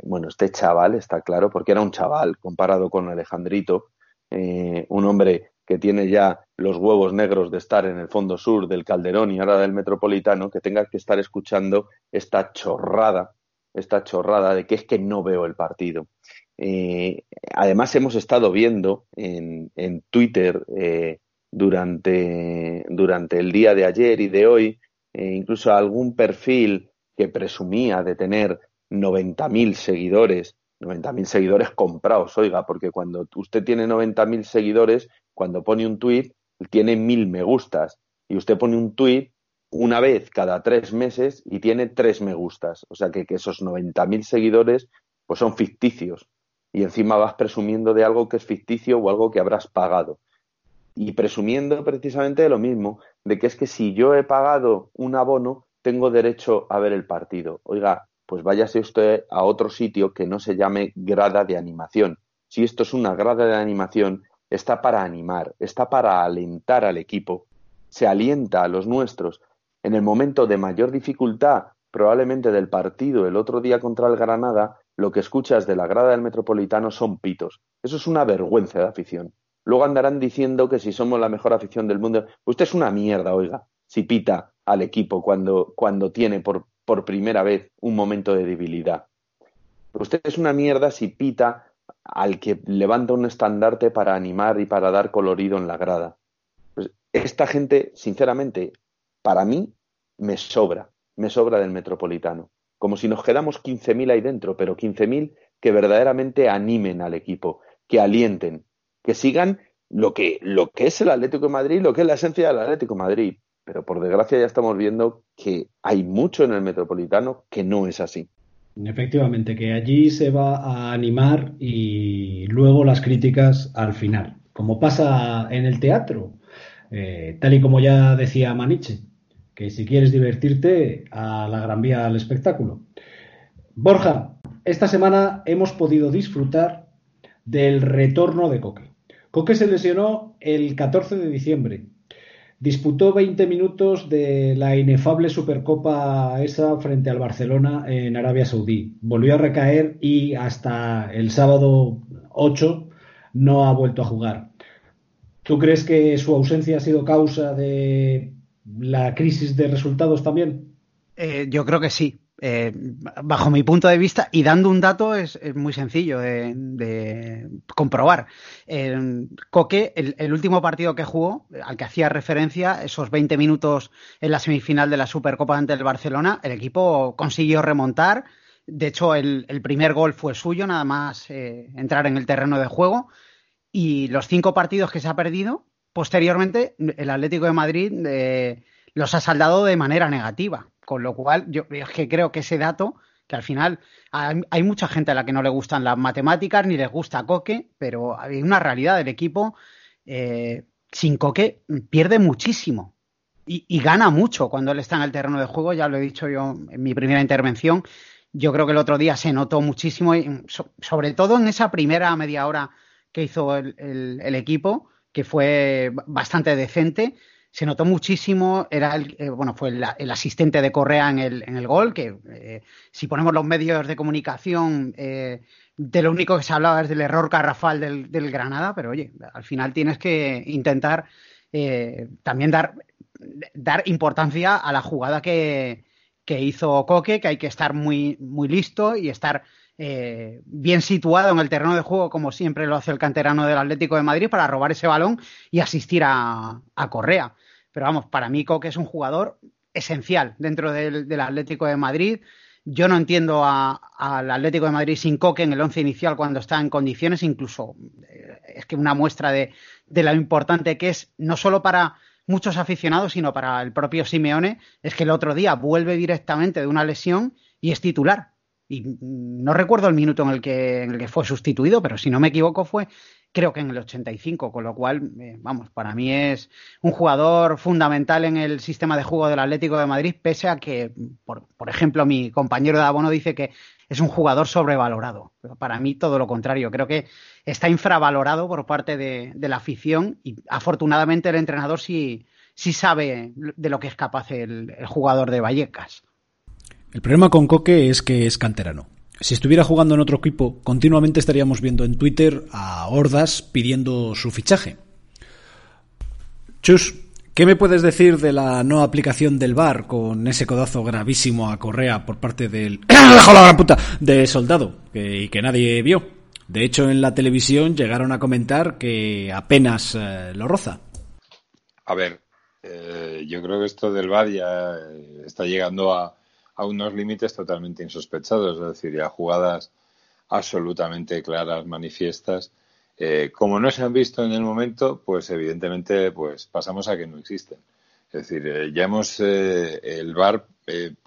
S5: bueno, este chaval está claro, porque era un chaval comparado con Alejandrito, eh, un hombre que tiene ya los huevos negros de estar en el fondo sur del Calderón y ahora del Metropolitano, que tenga que estar escuchando esta chorrada, esta chorrada de que es que no veo el partido. Eh, además, hemos estado viendo en, en Twitter eh, durante, durante el día de ayer y de hoy e incluso algún perfil que presumía de tener 90.000 seguidores, 90.000 seguidores comprados, oiga, porque cuando usted tiene 90.000 seguidores, cuando pone un tweet, tiene mil me gustas. Y usted pone un tweet una vez cada tres meses y tiene tres me gustas. O sea que, que esos 90.000 seguidores pues son ficticios. Y encima vas presumiendo de algo que es ficticio o algo que habrás pagado. Y presumiendo precisamente de lo mismo, de que es que si yo he pagado un abono, tengo derecho a ver el partido. Oiga, pues váyase usted a otro sitio que no se llame grada de animación. Si esto es una grada de animación, está para animar, está para alentar al equipo. Se alienta a los nuestros. En el momento de mayor dificultad, probablemente del partido el otro día contra el Granada, lo que escuchas de la grada del Metropolitano son pitos. Eso es una vergüenza de afición. Luego andarán diciendo que si somos la mejor afición del mundo. Usted es una mierda, oiga, si pita al equipo cuando, cuando tiene por por primera vez un momento de debilidad. Usted es una mierda si pita al que levanta un estandarte para animar y para dar colorido en la grada. Pues esta gente, sinceramente, para mí, me sobra, me sobra del metropolitano. Como si nos quedamos 15.000 ahí dentro, pero 15.000 que verdaderamente animen al equipo, que alienten, que sigan lo que, lo que es el Atlético de Madrid, lo que es la esencia del Atlético de Madrid pero por desgracia ya estamos viendo que hay mucho en el metropolitano que no es así.
S6: Efectivamente, que allí se va a animar y luego las críticas al final, como pasa en el teatro, eh, tal y como ya decía Maniche, que si quieres divertirte, a la Gran Vía al espectáculo. Borja, esta semana hemos podido disfrutar del retorno de Coque. Coque se lesionó el 14 de diciembre Disputó 20 minutos de la inefable Supercopa esa frente al Barcelona en Arabia Saudí. Volvió a recaer y hasta el sábado 8 no ha vuelto a jugar. ¿Tú crees que su ausencia ha sido causa de la crisis de resultados también?
S4: Eh, yo creo que sí. Eh, bajo mi punto de vista, y dando un dato es, muy sencillo de, comprobar. Coque, el, último partido que jugó, al que hacía referencia, esos 20 minutos en la semifinal de la Supercopa ante el Barcelona, el equipo consiguió remontar. De hecho, el, primer gol fue suyo, nada más eh, entrar en el terreno de juego. Y los cinco partidos que se ha perdido, posteriormente, el Atlético de Madrid eh, los ha saldado de manera negativa con lo cual, yo es que creo que ese dato, que al final hay, mucha gente a la que no le gustan las matemáticas ni les gusta Coque, pero hay una realidad del equipo. Eh, sin Coque pierde muchísimo y, gana mucho cuando él está en el terreno de juego. Ya lo he dicho yo en mi primera intervención. Yo creo que el otro día se notó muchísimo, sobre todo en esa primera media hora que hizo el equipo, que fue bastante decente se notó muchísimo, era el, eh, bueno, fue el, asistente de Correa en el, en el gol, que eh, si ponemos los medios de comunicación, eh, de lo único que se hablaba es del error garrafal del, del Granada, pero oye, al final tienes que intentar también dar, dar importancia a la jugada que, que hizo Coque, que hay que estar muy, muy listo y estar bien situado en el terreno de juego, como siempre lo hace el canterano del Atlético de Madrid, para robar ese balón y asistir a, a Correa. Pero vamos, para mí Coque es un jugador esencial dentro del, Atlético de Madrid. Yo no entiendo al Atlético de Madrid sin Coque en el once inicial cuando está en condiciones, incluso eh, es que una muestra de, de lo importante que es, no solo para muchos aficionados, sino para el propio Simeone, es que el otro día vuelve directamente de una lesión y es titular. Y no recuerdo el minuto en el que, en el que fue sustituido, pero si no me equivoco fue creo que en el 85, con lo cual, eh, vamos, para mí es un jugador fundamental en el sistema de juego del Atlético de Madrid, pese a que, por, ejemplo, mi compañero de abono dice que es un jugador sobrevalorado. Pero para mí todo lo contrario, creo que está infravalorado por parte de, la afición y afortunadamente el entrenador sí, sabe de lo que es capaz el jugador de Vallecas.
S1: El problema con Coque es que es canterano. Si estuviera jugando en otro equipo, continuamente estaríamos viendo en Twitter a hordas pidiendo su fichaje. Chus, ¿qué me puedes decir de la no aplicación del VAR con ese codazo gravísimo a Correa por parte del puta! de Soldado y que nadie vio? De hecho, en la televisión llegaron a comentar que apenas eh, lo roza.
S7: A ver, eh, yo creo que esto del VAR ya está llegando a, a unos límites totalmente insospechados, es decir, ya jugadas absolutamente claras, manifiestas. Eh, como no se han visto en el momento, pues evidentemente pues pasamos a que no existen. Es decir, eh, ya hemos, eh, el VAR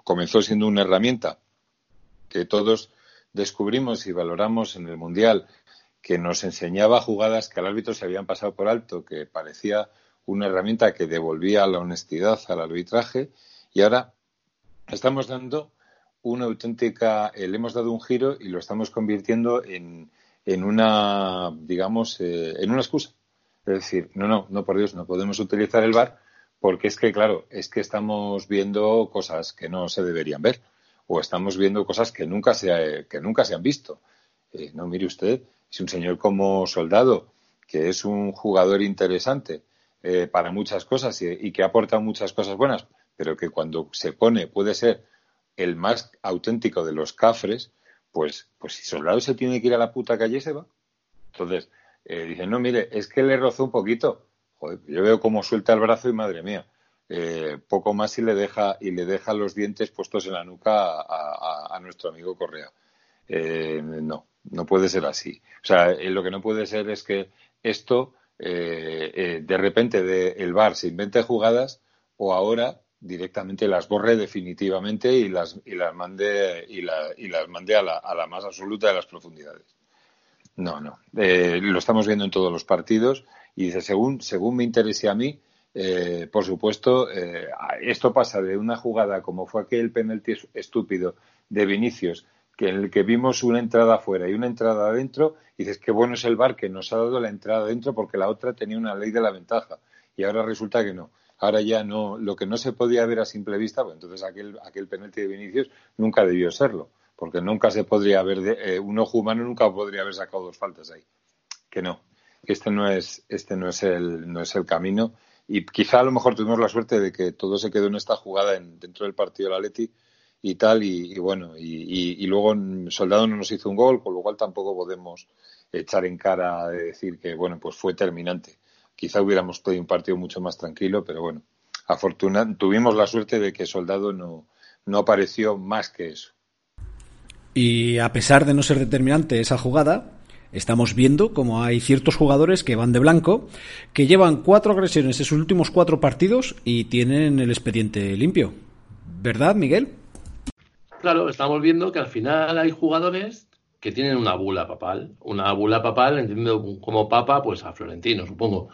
S7: comenzó siendo una herramienta que todos descubrimos y valoramos en el Mundial, que nos enseñaba jugadas que al árbitro se habían pasado por alto, que parecía una herramienta que devolvía la honestidad al arbitraje, y ahora estamos dando una auténtica, eh, le hemos dado un giro y lo estamos convirtiendo en, en una, digamos, eh, en una excusa. Es decir, no, no, no, por Dios, no podemos utilizar el VAR porque es que, claro, es que estamos viendo cosas que no se deberían ver o estamos viendo cosas que nunca se, que nunca se han visto. Eh, no, mire usted, si un señor como Soldado, que es un jugador interesante para muchas cosas y, y que aporta muchas cosas buenas, pero que cuando se pone puede ser el más auténtico de los cafres, pues, pues si Soldado se tiene que ir a la puta calle, se va. Entonces, eh, dicen, no, mire, es que le rozó un poquito. Joder, yo veo cómo suelta el brazo y madre mía. Eh, poco más y le deja y le deja los dientes puestos en la nuca a, nuestro amigo Correa. Eh, no, no puede ser así. O sea, eh, lo que no puede ser es que esto de repente de, el bar se invente jugadas o ahora directamente las borre definitivamente y las, y las mande, y, la, y las mande a la, a la más absoluta de las profundidades. No, no. Eh, lo estamos viendo en todos los partidos y dice, según, según me interese a mí, eh, por supuesto, eh, esto pasa de una jugada como fue aquel penalti estúpido de Vinicius, que en el que vimos una entrada afuera y una entrada adentro, y dices, qué bueno es el bar que nos ha dado la entrada adentro porque la otra tenía una ley de la ventaja y ahora resulta que no. Ahora ya no, lo que no se podía ver a simple vista, pues entonces aquel, aquel penalti de Vinicius nunca debió serlo, porque nunca se podría haber, eh, un ojo humano nunca podría haber sacado dos faltas ahí. Que no, este no es, este no es el, no es el camino. Y quizá a lo mejor tuvimos la suerte de que todo se quedó en esta jugada en, dentro del partido de la Leti y tal, y, bueno, y, y, luego Soldado no nos hizo un gol, con lo cual tampoco podemos echar en cara de decir que, bueno, pues fue terminante quizá hubiéramos tenido un partido mucho más tranquilo, pero bueno, afortunadamente tuvimos la suerte de que Soldado no, no apareció más que eso.
S1: Y a pesar de no ser determinante esa jugada, estamos viendo como hay ciertos jugadores que van de blanco, que llevan cuatro agresiones en sus últimos cuatro partidos y tienen el expediente limpio. ¿Verdad, Miguel?
S2: Claro, estamos viendo que al final hay jugadores que tienen una bula papal. Una bula papal, entiendo como papa, pues a Florentino, supongo.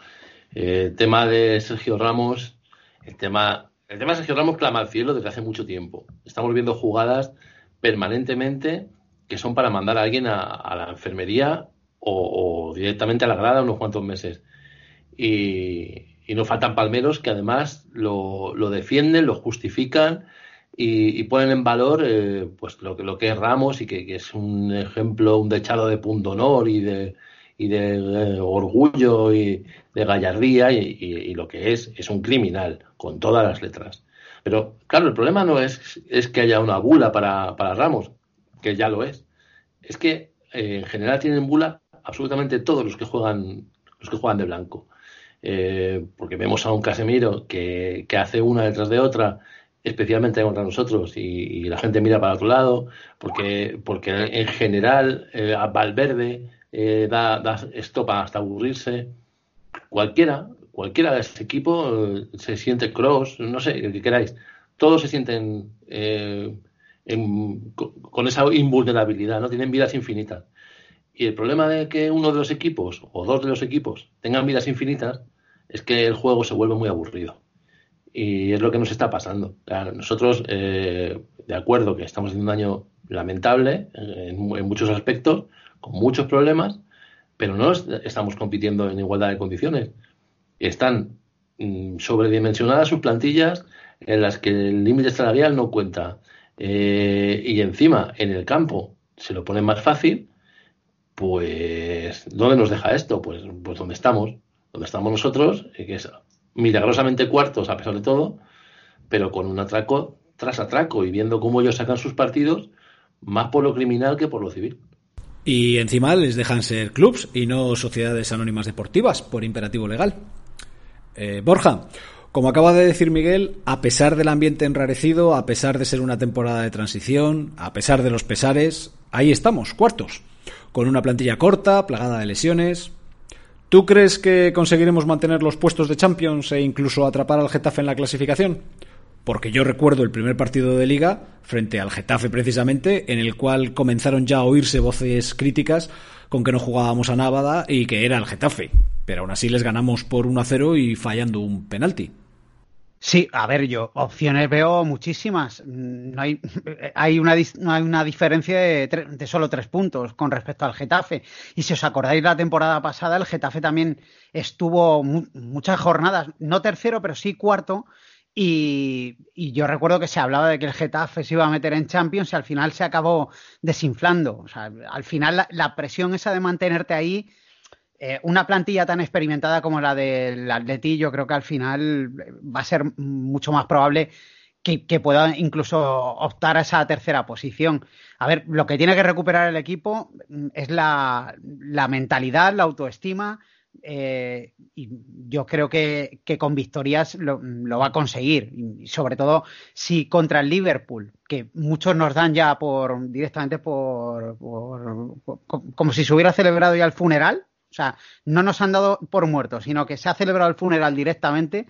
S2: Eh, el tema de Sergio Ramos, el tema, el tema de Sergio Ramos clama al cielo desde hace mucho tiempo. Estamos viendo jugadas permanentemente que son para mandar a alguien a, la enfermería o, directamente a la grada unos cuantos meses. Y, y no faltan palmeros que además lo, lo defienden, lo justifican y, ponen en valor eh, pues lo que, lo que es Ramos y que, es un ejemplo, un dechado de punto honor y de, y de eh, orgullo y de gallardía y, lo que es es un criminal con todas las letras. Pero claro, el problema no es, es que haya una bula para, para Ramos, que ya lo es. Es que eh, en general tienen bula absolutamente todos los que juegan los que juegan de blanco. porque vemos a un Casemiro que, que hace una detrás de otra especialmente contra nosotros y, la gente mira para otro lado, porque, porque en general eh, Valverde eh, da, da estopa hasta aburrirse. Cualquiera, cualquiera de este equipo eh, se siente cross, no sé, el que queráis. Todos se sienten con, esa invulnerabilidad, ¿no? Tienen vidas infinitas. Y el problema de que uno de los equipos o dos de los equipos tengan vidas infinitas es que el juego se vuelve muy aburrido. Y es lo que nos está pasando. nosotros, eh, de acuerdo que estamos en un año lamentable en, muchos aspectos, con muchos problemas, pero no estamos compitiendo en igualdad de condiciones. Están mm, sobredimensionadas sus plantillas en las que el límite salarial no cuenta. Eh, y encima, en el campo, se lo pone más fácil, pues, ¿dónde nos deja esto? Pues, pues donde estamos, donde estamos nosotros, eh, que es milagrosamente cuartos a pesar de todo, pero con un atraco tras atraco y viendo cómo ellos sacan sus partidos, más por lo criminal que por lo civil.
S1: Y encima les dejan ser clubs y no sociedades anónimas deportivas por imperativo legal. Eh, Borja, Como acaba de decir Miguel, a pesar del ambiente enrarecido, a pesar de ser una temporada de transición, a pesar de los pesares, ahí estamos, cuartos, con una plantilla corta, plagada de lesiones. ¿Tú crees que conseguiremos mantener los puestos de Champions e incluso atrapar al Getafe en la clasificación? Porque yo recuerdo el primer partido de liga, frente al Getafe precisamente, en el cual comenzaron ya a oírse voces críticas con que no jugábamos a Návada y que era el Getafe. Pero aún así les ganamos por 1 a 0 y fallando un penalti.
S4: Sí, a ver, yo opciones veo muchísimas. No hay, hay, una, no hay una diferencia de, de, solo tres puntos con respecto al Getafe. Y si os acordáis la temporada pasada, el Getafe también estuvo mu muchas jornadas, no tercero, pero sí cuarto. Y, y, yo recuerdo que se hablaba de que el Getafe se iba a meter en Champions y al final se acabó desinflando. O sea, al final la, la presión esa de mantenerte ahí eh, una plantilla tan experimentada como la del Atleti, yo creo que al final va a ser mucho más probable que, pueda incluso optar a esa tercera posición. A ver, lo que tiene que recuperar el equipo es la, la mentalidad, la autoestima. Eh, y yo creo que, con victorias lo, va a conseguir. Y sobre todo si contra el Liverpool, que muchos nos dan ya por directamente por como si se hubiera celebrado ya el funeral, o sea, no nos han dado por muertos, sino que se ha celebrado el funeral directamente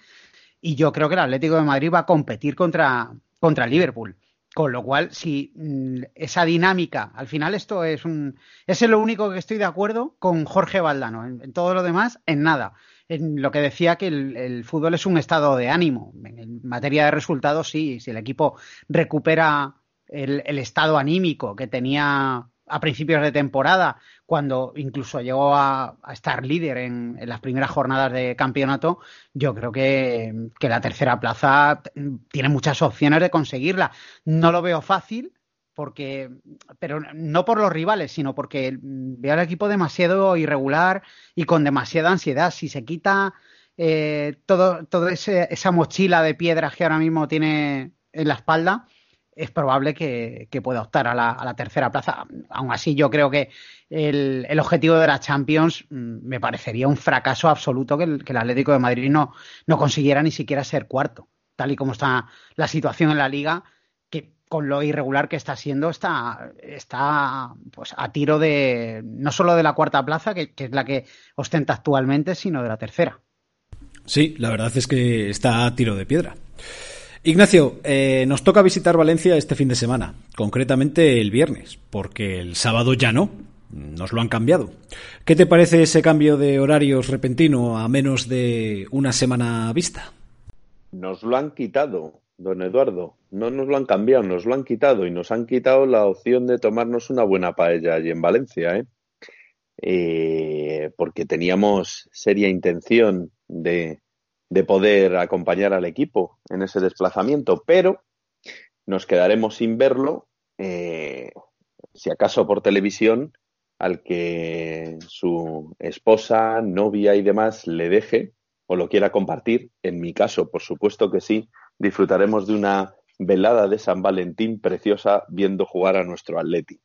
S4: y yo creo que el Atlético de Madrid va a competir contra, contra Liverpool. Con lo cual, si mm, esa dinámica, al final esto es un... Es lo único que estoy de acuerdo con Jorge Valdano. En, todo lo demás, en nada. En lo que decía que el, fútbol es un estado de ánimo. En materia de resultados, sí. Si el equipo recupera el estado anímico que tenía a principios de temporada, cuando incluso llegó a, estar líder en, en, las primeras jornadas de campeonato, yo creo que, la tercera plaza tiene muchas opciones de conseguirla. No lo veo fácil, porque, pero no por los rivales, sino porque veo al equipo demasiado irregular y con demasiada ansiedad. Si se quita eh, todo, ese, esa mochila de piedras que ahora mismo tiene en la espalda, es probable que, pueda optar a la, tercera plaza. Aún así, yo creo que el, objetivo de la Champions mm, me parecería un fracaso absoluto que el, Atlético de Madrid no, no, consiguiera ni siquiera ser cuarto, tal y como está la situación en la liga, que con lo irregular que está siendo, está, está pues, a tiro de no solo de la cuarta plaza, que, que es la que ostenta actualmente, sino de la tercera.
S1: Sí, la verdad es que está a tiro de piedra. Ignacio, eh, nos toca visitar Valencia este fin de semana, concretamente el viernes, porque el sábado ya no, nos lo han cambiado. ¿Qué te parece ese cambio de horarios repentino a menos de una semana vista?
S5: Nos lo han quitado, don Eduardo. No nos lo han cambiado, nos lo han quitado y nos han quitado la opción de tomarnos una buena paella allí en Valencia, ¿eh? Eh, porque teníamos seria intención de de poder acompañar al equipo en ese desplazamiento, pero nos quedaremos sin verlo, eh, si acaso por televisión, al que su esposa, novia y demás le deje o lo quiera compartir. En mi caso, por supuesto que sí, disfrutaremos de una velada de San Valentín preciosa viendo jugar a nuestro Atleti.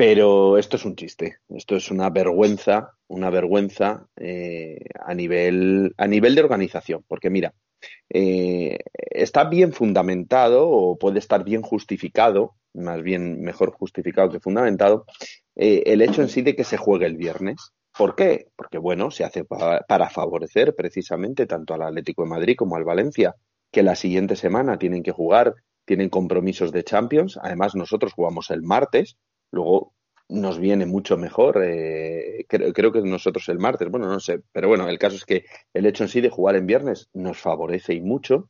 S5: Pero esto es un chiste, esto es una vergüenza, una vergüenza eh, a, nivel, a nivel de organización, porque mira, eh, está bien fundamentado o puede estar bien justificado, más bien mejor justificado que fundamentado, eh, el hecho en sí de que se juegue el viernes. ¿Por qué? Porque bueno, se hace para, para favorecer precisamente tanto al Atlético de Madrid como al Valencia, que la siguiente semana tienen que jugar, tienen compromisos de Champions. Además, nosotros jugamos el martes, Luego nos viene mucho mejor, eh, creo, creo, que nosotros el martes, bueno, no sé, pero bueno, el caso es que el hecho en sí de jugar en viernes nos favorece y mucho.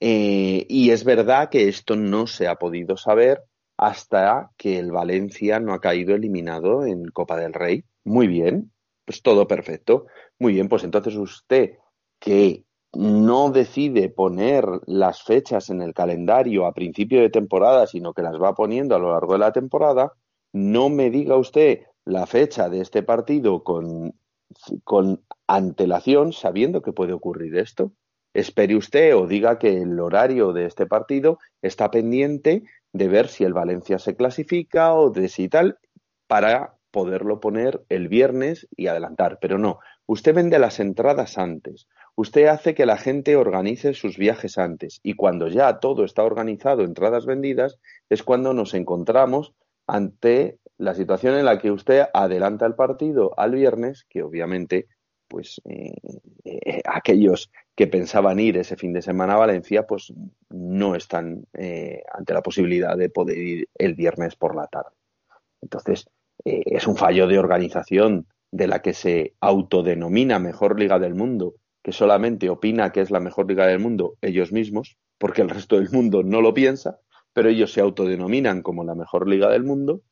S5: Eh, y es verdad que esto no se ha podido saber hasta que el Valencia no ha caído eliminado en Copa del Rey. Muy bien, pues todo perfecto. Muy bien, pues entonces usted que no decide poner las fechas en el calendario a principio de temporada, sino que las va poniendo a lo largo de la temporada, no me diga usted la fecha de este partido con, con antelación, sabiendo que puede ocurrir esto. Espere usted o diga que el horario de este partido está pendiente de ver si el Valencia se clasifica o de si tal, para poderlo poner el viernes y adelantar, pero no, usted vende las entradas antes, usted hace que la gente organice sus viajes antes y cuando ya todo está organizado, entradas vendidas, es cuando nos encontramos ante la situación en la que usted adelanta el partido al viernes, que obviamente pues eh, eh, aquellos que pensaban ir ese fin de semana a Valencia, pues no están eh, ante la posibilidad de poder ir el viernes por la tarde. Entonces, es un fallo de organización de la que se autodenomina mejor liga del mundo, que solamente opina que es la mejor liga del mundo ellos mismos, porque el resto del mundo no lo piensa, pero ellos se autodenominan como la mejor liga del mundo,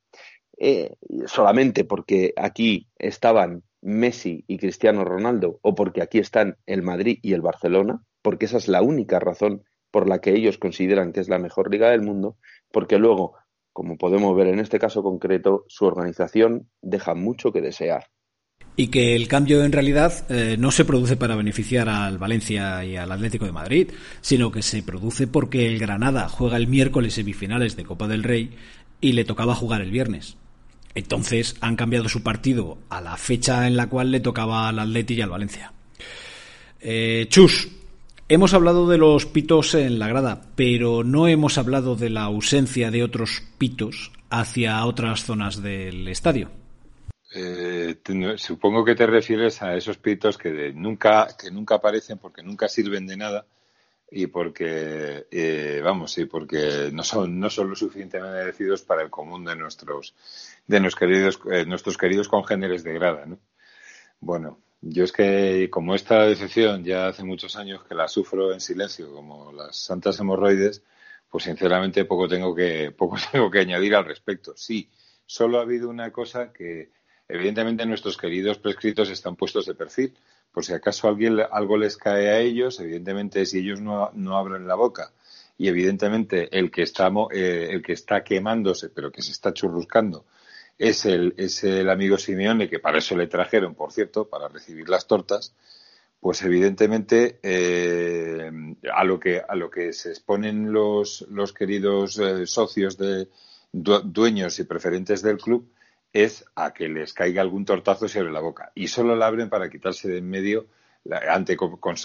S5: solamente porque aquí estaban Messi y Cristiano Ronaldo o porque aquí están el Madrid y el Barcelona, porque esa es la única razón por la que ellos consideran que es la mejor liga del mundo, porque luego, como podemos ver en este caso concreto, su organización deja mucho que desear.
S1: Y que el cambio en realidad eh, no se produce para beneficiar al Valencia y al Atlético de Madrid, sino que se produce porque el Granada juega el miércoles semifinales de Copa del Rey y le tocaba jugar el viernes. Entonces han cambiado su partido a la fecha en la cual le tocaba al Atleti y al Valencia. Eh, Chus, hemos hablado de los pitos en la grada, pero no hemos hablado de la ausencia de otros pitos hacia otras zonas del estadio.
S7: Eh, supongo que te refieres a esos pitos que nunca que nunca aparecen porque nunca sirven de nada y porque eh, vamos sí porque no son no son lo suficientemente decididos para el común de nuestros de nuestros queridos eh, nuestros queridos congéneres de grada ¿no? bueno yo es que como esta decepción ya hace muchos años que la sufro en silencio como las santas hemorroides pues sinceramente poco tengo que poco tengo que añadir al respecto sí solo ha habido una cosa que evidentemente nuestros queridos prescritos están puestos de perfil. Por si acaso alguien, algo les cae a ellos, evidentemente si ellos no, no abren la boca. Y evidentemente el que, está, eh, el que está quemándose, pero que se está churruscando, es el, es el amigo Simeone, que para eso le trajeron, por cierto, para recibir las tortas, pues evidentemente eh, a, lo que, a lo que se exponen los, los queridos eh, socios de dueños y preferentes del club es a que les caiga algún tortazo sobre la boca. Y solo la abren para quitarse de en medio ante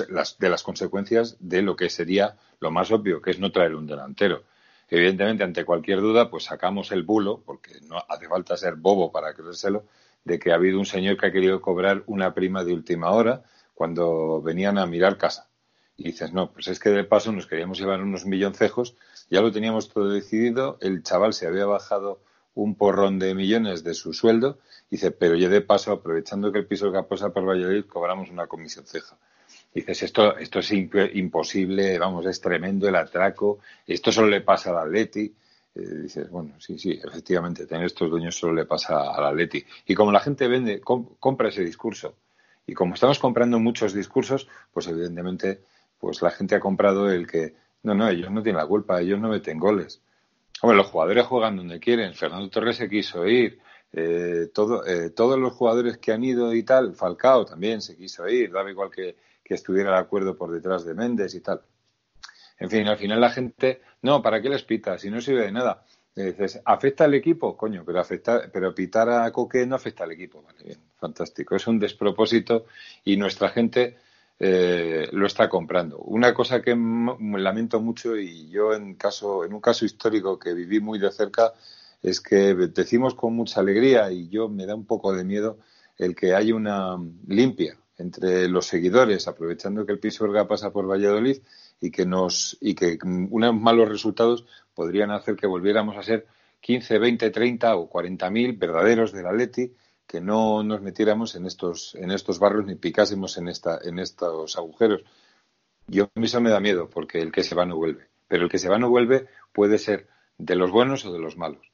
S7: las, de las consecuencias de lo que sería lo más obvio, que es no traer un delantero. Evidentemente, ante cualquier duda, pues sacamos el bulo, porque no hace falta ser bobo para creérselo, de que ha habido un señor que ha querido cobrar una prima de última hora cuando venían a mirar casa. Y dices, no, pues es que de paso nos queríamos llevar unos milloncejos, ya lo teníamos todo decidido, el chaval se había bajado un porrón de millones de su sueldo, dice, pero ya de paso, aprovechando que el piso que posa por Valladolid, cobramos una comisión ceja. Dices, esto, esto es imposible, vamos, es tremendo el atraco, esto solo le pasa al Atleti. Eh, dices, bueno, sí, sí, efectivamente, tener estos dueños solo le pasa al Atleti. Y como la gente vende, compra ese discurso, y como estamos comprando muchos discursos, pues evidentemente, pues la gente ha comprado el que, no, no, ellos no tienen la culpa, ellos no meten goles. Hombre, los jugadores juegan donde quieren. Fernando Torres se quiso ir. Eh, todo, eh, todos los jugadores que han ido y tal, Falcao también se quiso ir, daba igual que, estuviera de acuerdo por detrás de Méndez y tal. En fin, al final la gente, no, ¿para qué les pita? Si no sirve de nada. dices, ¿afecta al equipo? Coño, pero, afecta, pero pitar a Coque no afecta al equipo. Vale, bien, fantástico. Es un despropósito y nuestra gente eh, lo está comprando. Una cosa que lamento mucho y yo en caso en un caso histórico que viví muy de cerca es que decimos con mucha alegría y yo me da un poco de miedo el que haya una limpia entre los seguidores aprovechando que el Pisuerga pasa por Valladolid y que nos y que unos malos resultados podrían hacer que volviéramos a ser 15, 20, 30 o 40 mil verdaderos del Atleti que no nos metiéramos en estos, en estos barrios ni picásemos en, esta, en estos agujeros. Yo a mí eso me da miedo, porque el que se va no vuelve. Pero el que se va no vuelve puede ser de los buenos o de los malos.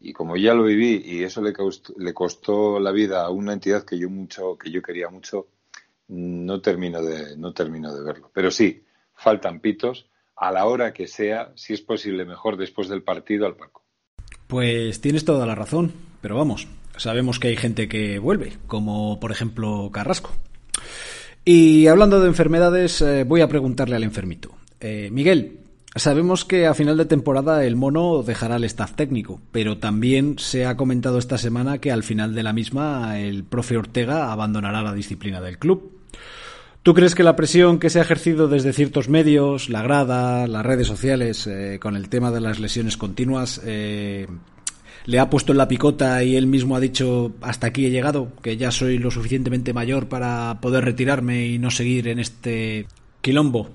S7: Y como ya lo viví y eso le costó, le costó la vida a una entidad que yo mucho, que yo quería mucho, no termino de, no termino de verlo. Pero sí, faltan pitos a la hora que sea, si es posible mejor después del partido al palco.
S1: Pues tienes toda la razón, pero vamos, sabemos que hay gente que vuelve, como por ejemplo Carrasco. Y hablando de enfermedades, eh, voy a preguntarle al enfermito. Eh, Miguel, Sabemos que a final de temporada el mono dejará el staff técnico, pero también se ha comentado esta semana que al final de la misma el profe Ortega abandonará la disciplina del club. ¿Tú crees que la presión que se ha ejercido desde ciertos medios, la grada, las redes sociales, eh, con el tema de las lesiones continuas, le ha puesto en la picota y él mismo ha dicho hasta aquí he llegado, que ya soy lo suficientemente mayor para poder retirarme y no seguir en este quilombo?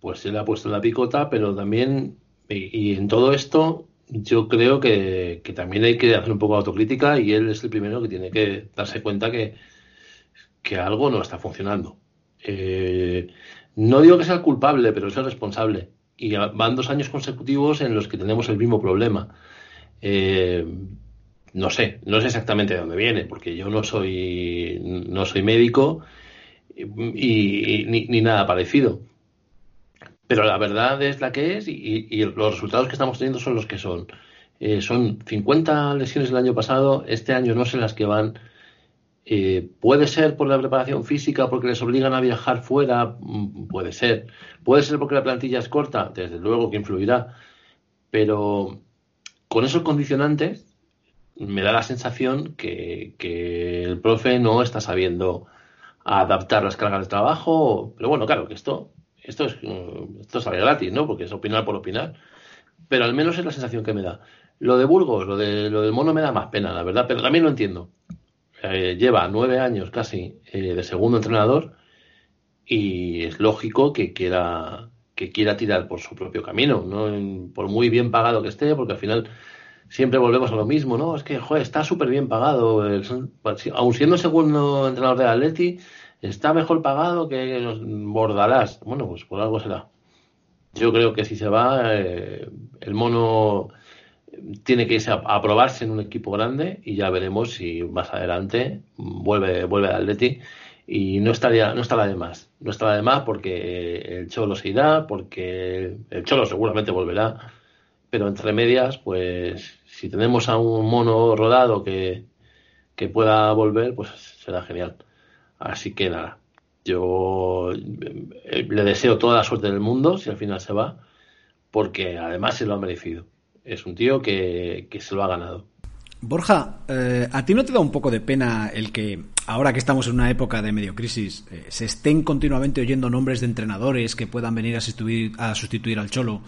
S2: Pues se le ha puesto en la picota, pero también, y, en todo esto, yo creo que, también hay que hacer un poco de autocrítica y él es el primero que tiene que darse cuenta que, que algo no está funcionando eh, no digo que sea el culpable, pero es el responsable. Y van dos años consecutivos en los que tenemos el mismo problema. Eh, no sé, no sé exactamente de dónde viene, porque yo no soy, no soy médico y, ni, nada parecido. Pero la verdad es la que es y, los resultados que estamos teniendo son los que son. Eh, son 50 lesiones el año pasado, este año no sé las que van. Eh, puede ser por la preparación física, porque les obligan a viajar fuera, mm, puede ser. Puede ser porque la plantilla es corta, desde luego que influirá. Pero con esos condicionantes me da la sensación que, el profe no está sabiendo adaptar las cargas de trabajo. Pero bueno, claro, que esto, esto es esto sale gratis, ¿no? Porque es opinar por opinar. Pero al menos es la sensación que me da. Lo de Burgos, lo, de, lo del mono me da más pena, la verdad, pero también lo entiendo. Eh, lleva nueve años casi eh, de segundo entrenador y es lógico que quiera que quiera tirar por su propio camino, ¿no? por muy bien pagado que esté, porque al final siempre volvemos a lo mismo, ¿no? Es que, joder, está súper bien pagado. aun siendo segundo entrenador de Atleti, está mejor pagado que los Bordalás. Bueno, pues por algo será. Yo creo que si se va, eh, el mono tiene que irse a, probarse en un equipo grande y ya veremos si más adelante vuelve, vuelve al Atleti y no estaría, no estará de más, no estará de más porque el Cholo se irá, porque el Cholo seguramente volverá, pero entre medias, pues si tenemos a un mono rodado que, que pueda volver, pues será genial. Así que nada, yo eh, le deseo toda la suerte del mundo si al final se va, porque además se lo ha merecido es un tío que, se lo ha ganado.
S1: Borja, eh, ¿a ti no te da un poco de pena el que, ahora que estamos en una época de medio crisis, eh, se estén continuamente oyendo nombres de entrenadores que puedan venir a sustituir, a sustituir al Cholo,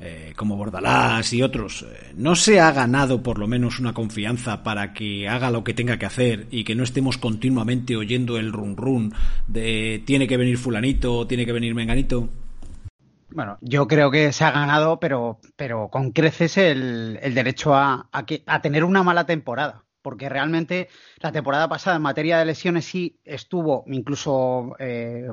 S1: eh, como Bordalás y otros? ¿No se ha ganado por lo menos una confianza para que haga lo que tenga que hacer y que no estemos continuamente oyendo el run run de tiene que venir fulanito, tiene que venir menganito?
S4: Bueno, yo creo que se ha ganado, pero, pero con creces el, el derecho a, a, tener una mala temporada. Porque realmente la temporada pasada en materia de lesiones sí estuvo, incluso eh,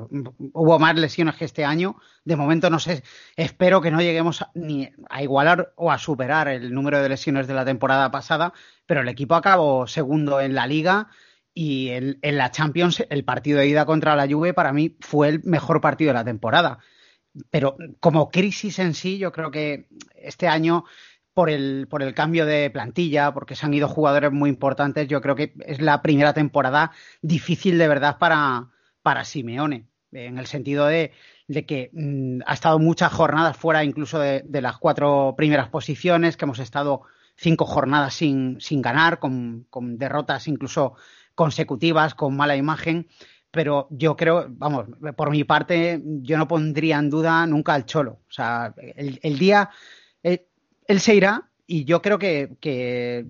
S4: hubo más lesiones que este año. De momento no sé, espero que no lleguemos ni a igualar o a superar el número de lesiones de la temporada pasada, pero el equipo acabó segundo en la liga y en la Champions el partido de ida contra la Juve para mí fue el mejor partido de la temporada pero como crisis en sí, yo creo que este año, por el, por el cambio de plantilla, porque se han ido jugadores muy importantes, yo creo que es la primera temporada difícil de verdad para, para Simeone, en el sentido de, que mm, ha estado muchas jornadas fuera incluso de, de, las cuatro primeras posiciones, que hemos estado cinco jornadas sin, sin ganar, con, con derrotas incluso consecutivas, con mala imagen pero yo creo, vamos, por mi parte, yo no pondría en duda nunca al Cholo. O sea, el, día, eh, él, se irá y yo creo que,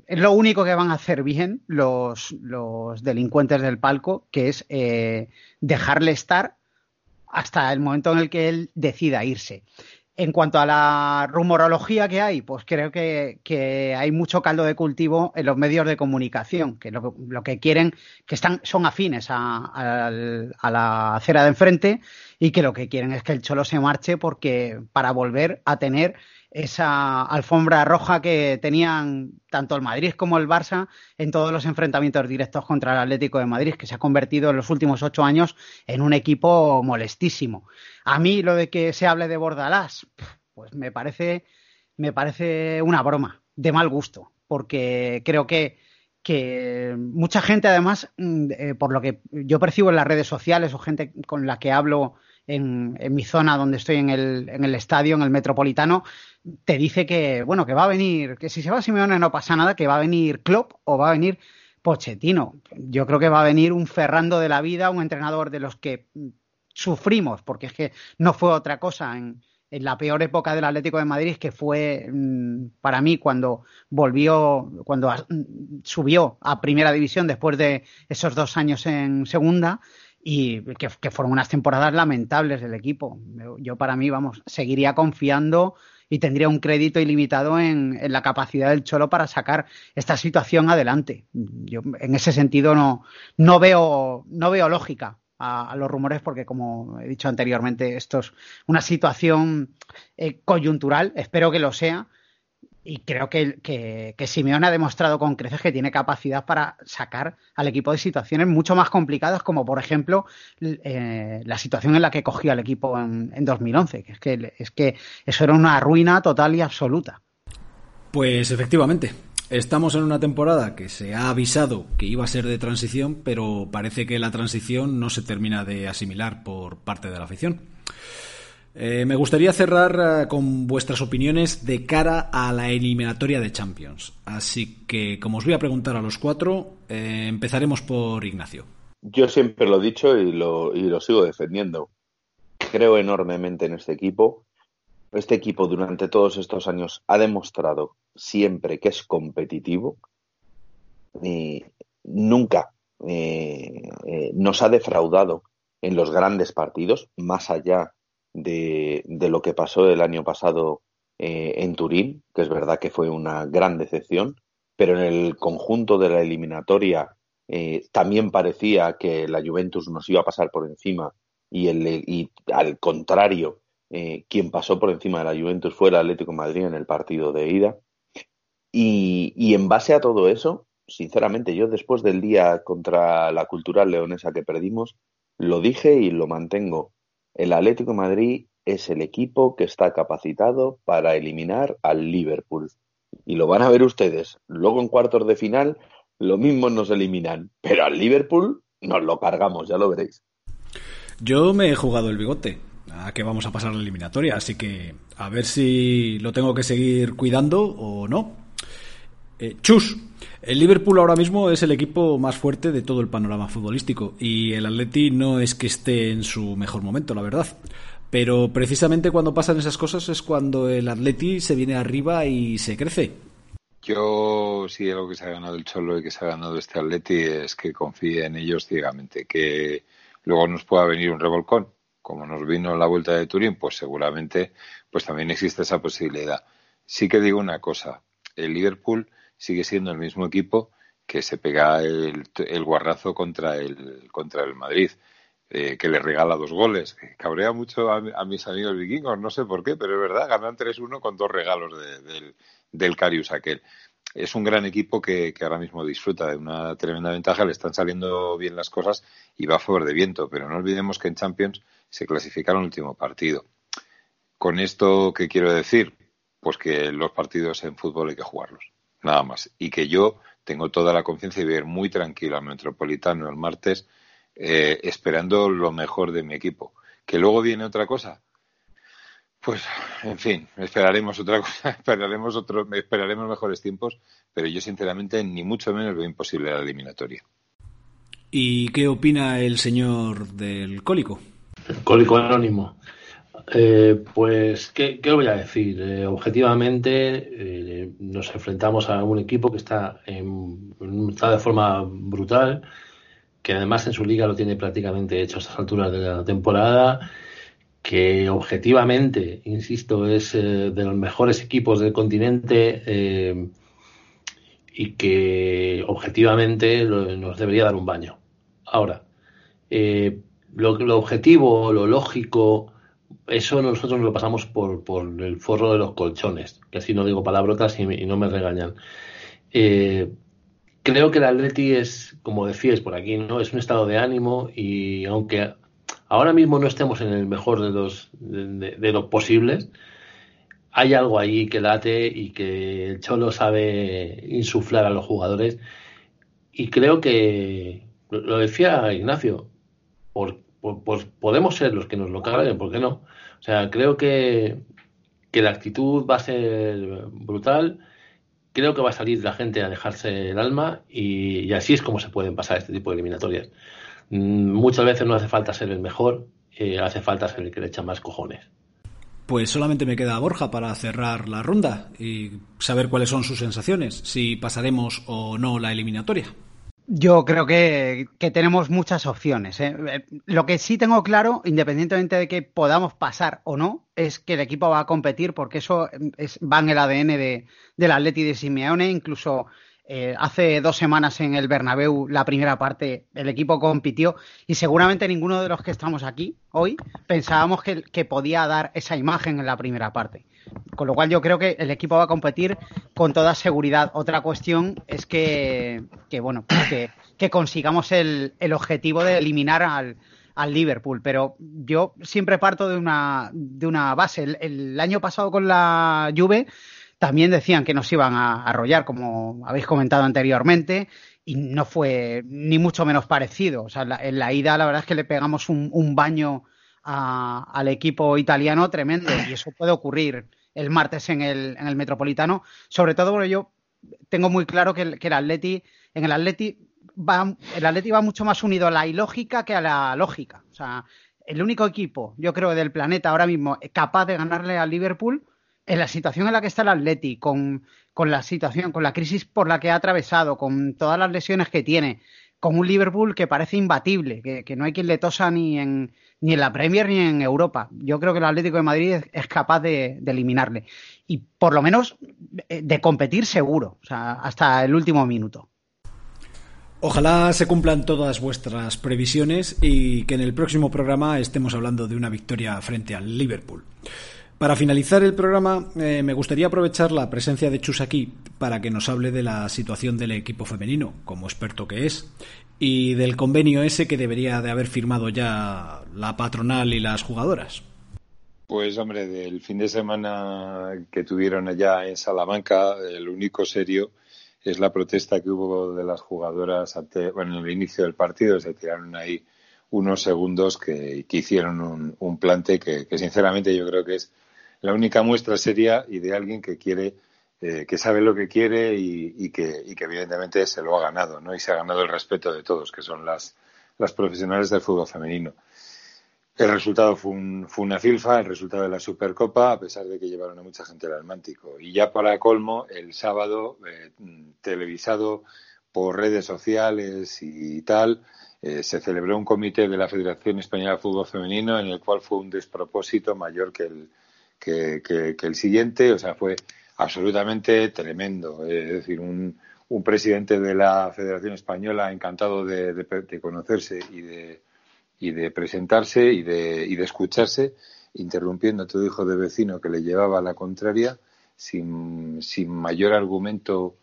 S4: es lo único que van a hacer bien los, los delincuentes del palco, que es eh, dejarle estar hasta el momento en el que él decida irse. En cuanto a la rumorología que hay, pues creo que, hay mucho caldo de cultivo en los medios de comunicación, que lo, que quieren, que están, son afines a, la acera de enfrente y que lo que quieren es que el Cholo se marche porque para volver a tener esa alfombra roja que tenían tanto el Madrid como el Barça en todos los enfrentamientos directos contra el Atlético de Madrid, que se ha convertido en los últimos ocho años en un equipo molestísimo. A mí lo de que se hable de Bordalás, pues me parece, me parece una broma, de mal gusto, porque creo que, que mucha gente además, mm, eh, por lo que yo percibo en las redes sociales o gente con la que hablo en, mi zona donde estoy en el, en el estadio, en el Metropolitano, te dice que, bueno, que va a venir, que si se va Simeone no pasa nada, que va a venir Klopp o va a venir Pochettino. Yo creo que va a venir un Ferrando de la vida, un entrenador de los que sufrimos, porque es que no fue otra cosa en, en la peor época del Atlético de Madrid, que fue mm, para mí cuando volvió, cuando mm, subió a primera división después de esos dos años en segunda y que, fueron unas temporadas lamentables del equipo. Yo, para mí, vamos, seguiría confiando y tendría un crédito ilimitado en, en, la capacidad del Cholo para sacar esta situación adelante. Yo en ese sentido no, no veo, no veo lógica a, los rumores porque, como he dicho anteriormente, esto es una situación eh, coyuntural, espero que lo sea, y creo que, que, ha demostrado con creces que tiene capacidad para sacar al equipo de situaciones mucho más complicadas, como por ejemplo eh, la situación en la que cogió al equipo en, en 2011, que es, que es que eso era una ruina total y absoluta.
S1: Pues efectivamente, Estamos en una temporada que se ha avisado que iba a ser de transición, pero parece que la transición no se termina de asimilar por parte de la afición. Eh, me gustaría cerrar eh, con vuestras opiniones de cara a la eliminatoria de Champions. Así que, como os voy a preguntar a los cuatro, eh, empezaremos por Ignacio.
S5: Yo siempre lo he dicho y lo, y lo sigo defendiendo. Creo enormemente en este equipo este equipo durante todos estos años ha demostrado siempre que es competitivo y nunca nos ha defraudado en los grandes partidos, más allá de, lo que pasó el año pasado eh, en Turín, que es verdad que fue una gran decepción, pero en el conjunto de la eliminatoria también parecía que la Juventus nos iba a pasar por encima y, y al contrario, eh, quien pasó por encima de la Juventus fue el Atlético Madrid en el partido de ida. Y, en base a todo eso, sinceramente, yo después del día contra la cultural leonesa que perdimos, lo dije y lo mantengo. El Atlético Madrid es el equipo que está capacitado para eliminar al Liverpool. Y lo van a ver ustedes. Luego en cuartos de final, lo mismo nos eliminan. Pero al Liverpool nos lo cargamos, ya lo veréis.
S1: Yo me he jugado el bigote a que vamos a pasar la eliminatoria, así que a ver si lo tengo que seguir cuidando o no. Eh, chus, el Liverpool ahora mismo es el equipo más fuerte de todo el panorama futbolístico y el Atleti no es que esté en su mejor momento, la verdad. Pero precisamente cuando pasan esas cosas es cuando el Atleti se viene arriba y se crece.
S7: Yo sí algo que se ha ganado el Cholo y que se ha ganado este Atleti es que confíe en ellos ciegamente, que luego nos pueda venir un revolcón como nos vino la vuelta de Turín, pues seguramente pues también existe esa posibilidad. Sí que digo una cosa, el Liverpool sigue siendo el mismo equipo que se pega el, guarrazo contra el, contra el Madrid, eh, que le regala dos goles. Cabrea mucho a, mis amigos vikingos, no sé por qué, pero es verdad, ganan 3-1 con dos regalos del, del Carius aquel es un gran equipo que, ahora mismo disfruta de una tremenda ventaja, le están saliendo bien las cosas y va a favor de viento, pero no olvidemos que en Champions se clasificaron el último partido. Con esto, ¿qué quiero decir? Pues que los partidos en fútbol hay que jugarlos, nada más. Y que yo tengo toda la confianza y voy a ir muy tranquilo al Metropolitano el martes, eh, esperando lo mejor de mi equipo. Que luego viene otra cosa, pues, en fin, esperaremos otra cosa, esperaremos otro, esperaremos mejores tiempos, pero yo sinceramente ni mucho menos veo imposible la eliminatoria.
S1: ¿Y qué opina el señor del cólico?
S2: El cólico anónimo. Eh, pues, ¿qué, ¿qué, voy a decir? Eh, objetivamente, eh, nos enfrentamos a un equipo que está, en, de forma brutal, que además en su liga lo tiene prácticamente hecho a estas alturas de la temporada que objetivamente, insisto, es eh, de los mejores equipos del continente y que objetivamente nos debería dar un baño. Ahora, lo, lo, objetivo, lo lógico, eso nosotros nos lo pasamos por, por, el forro de los colchones, que así no digo palabrotas y, y no me regañan. creo que el Atleti es, como decíais por aquí, ¿no? Es un estado de ánimo y aunque ahora mismo no estemos en el mejor de los, de, los posibles, hay algo ahí que late y que el Cholo sabe insuflar a los jugadores. Y creo que, lo decía Ignacio, por, pues, pues, podemos ser los que nos lo carguen, ¿por qué no? O sea, creo que, que la actitud va a ser brutal, creo que va a salir la gente a dejarse el alma y, así es como se pueden pasar este tipo de eliminatorias. Mm, muchas veces no hace falta ser el mejor, eh, hace falta ser el que le echa más cojones.
S1: Pues solamente me queda Borja para cerrar la ronda y saber cuáles son sus sensaciones, si pasaremos o no la eliminatoria.
S4: Yo creo que, tenemos muchas opciones. ¿eh? Eh, lo que sí tengo claro, independientemente de que podamos pasar o no, es que el equipo va a competir porque eso es, va en el ADN de, del Atleti de Simeone. Incluso eh, hace dos semanas en el Bernabéu, la primera parte, el equipo compitió y seguramente ninguno de los que estamos aquí hoy pensábamos que, podía dar esa imagen en la primera parte. Con lo cual yo creo que el equipo va a competir con toda seguridad. Otra cuestión es que, bueno, pues que, consigamos el, objetivo de eliminar al, Liverpool. Pero yo siempre parto de una, de una base. El, el año pasado con la Juve también decían que nos iban a arrollar, como habéis comentado anteriormente, y no fue ni mucho menos parecido. O sea, en la ida la verdad es que le pegamos un, baño al equipo italiano tremendo y eso puede ocurrir el martes en el, en el Metropolitano. Sobre todo porque yo tengo muy claro que el, que el Atleti, en el Atleti va, el Atleti va mucho más unido a la ilógica que a la lógica. O sea, el único equipo, yo creo, del planeta ahora mismo capaz de ganarle al Liverpool en la situación en la que está el Atleti, con, la situación, con la crisis por la que ha atravesado, con todas las lesiones que tiene, con un Liverpool que parece imbatible, que, no hay quien le tosa ni en, ni en la Premier ni en Europa. Yo creo que el Atlético de Madrid es, capaz de, eliminarle. Y por lo menos eh, de competir seguro, o sea, hasta el último minuto.
S1: Ojalá se cumplan todas vuestras previsiones y que en el próximo programa estemos hablando de una victoria frente al Liverpool. Para finalizar el programa, eh, me gustaría aprovechar la presencia de Chus aquí para que nos hable de la situación del equipo femenino, como experto que es, y del convenio ese que debería de haber firmado ya la patronal y las jugadoras.
S7: Pues hombre, del fin de semana que tuvieron allá en Salamanca, el único serio es la protesta que hubo de las jugadoras ante, bueno, en el inicio del partido, se tiraron ahí unos segundos que, hicieron un, un plante que, sinceramente yo creo que es la única muestra seria y de alguien que quiere, eh, que sabe lo que quiere y, que, evidentemente se lo ha ganado, ¿no? Y se ha ganado el respeto de todos, que son las, las profesionales del fútbol femenino. El resultado fue, un, una filfa, el resultado de la Supercopa, a pesar de que llevaron a mucha gente al Atlántico. Y ya para colmo, el sábado, eh, televisado por redes sociales y tal, eh, se celebró un comité de la Federación Española de Fútbol Femenino en el cual fue un despropósito mayor que el, que, el siguiente, o sea, fue absolutamente tremendo. Es decir, un, un presidente de la Federación Española encantado de, conocerse y de, y de presentarse y de, y de escucharse, interrumpiendo a todo hijo de vecino que le llevaba a la contraria, sin, sin mayor argumento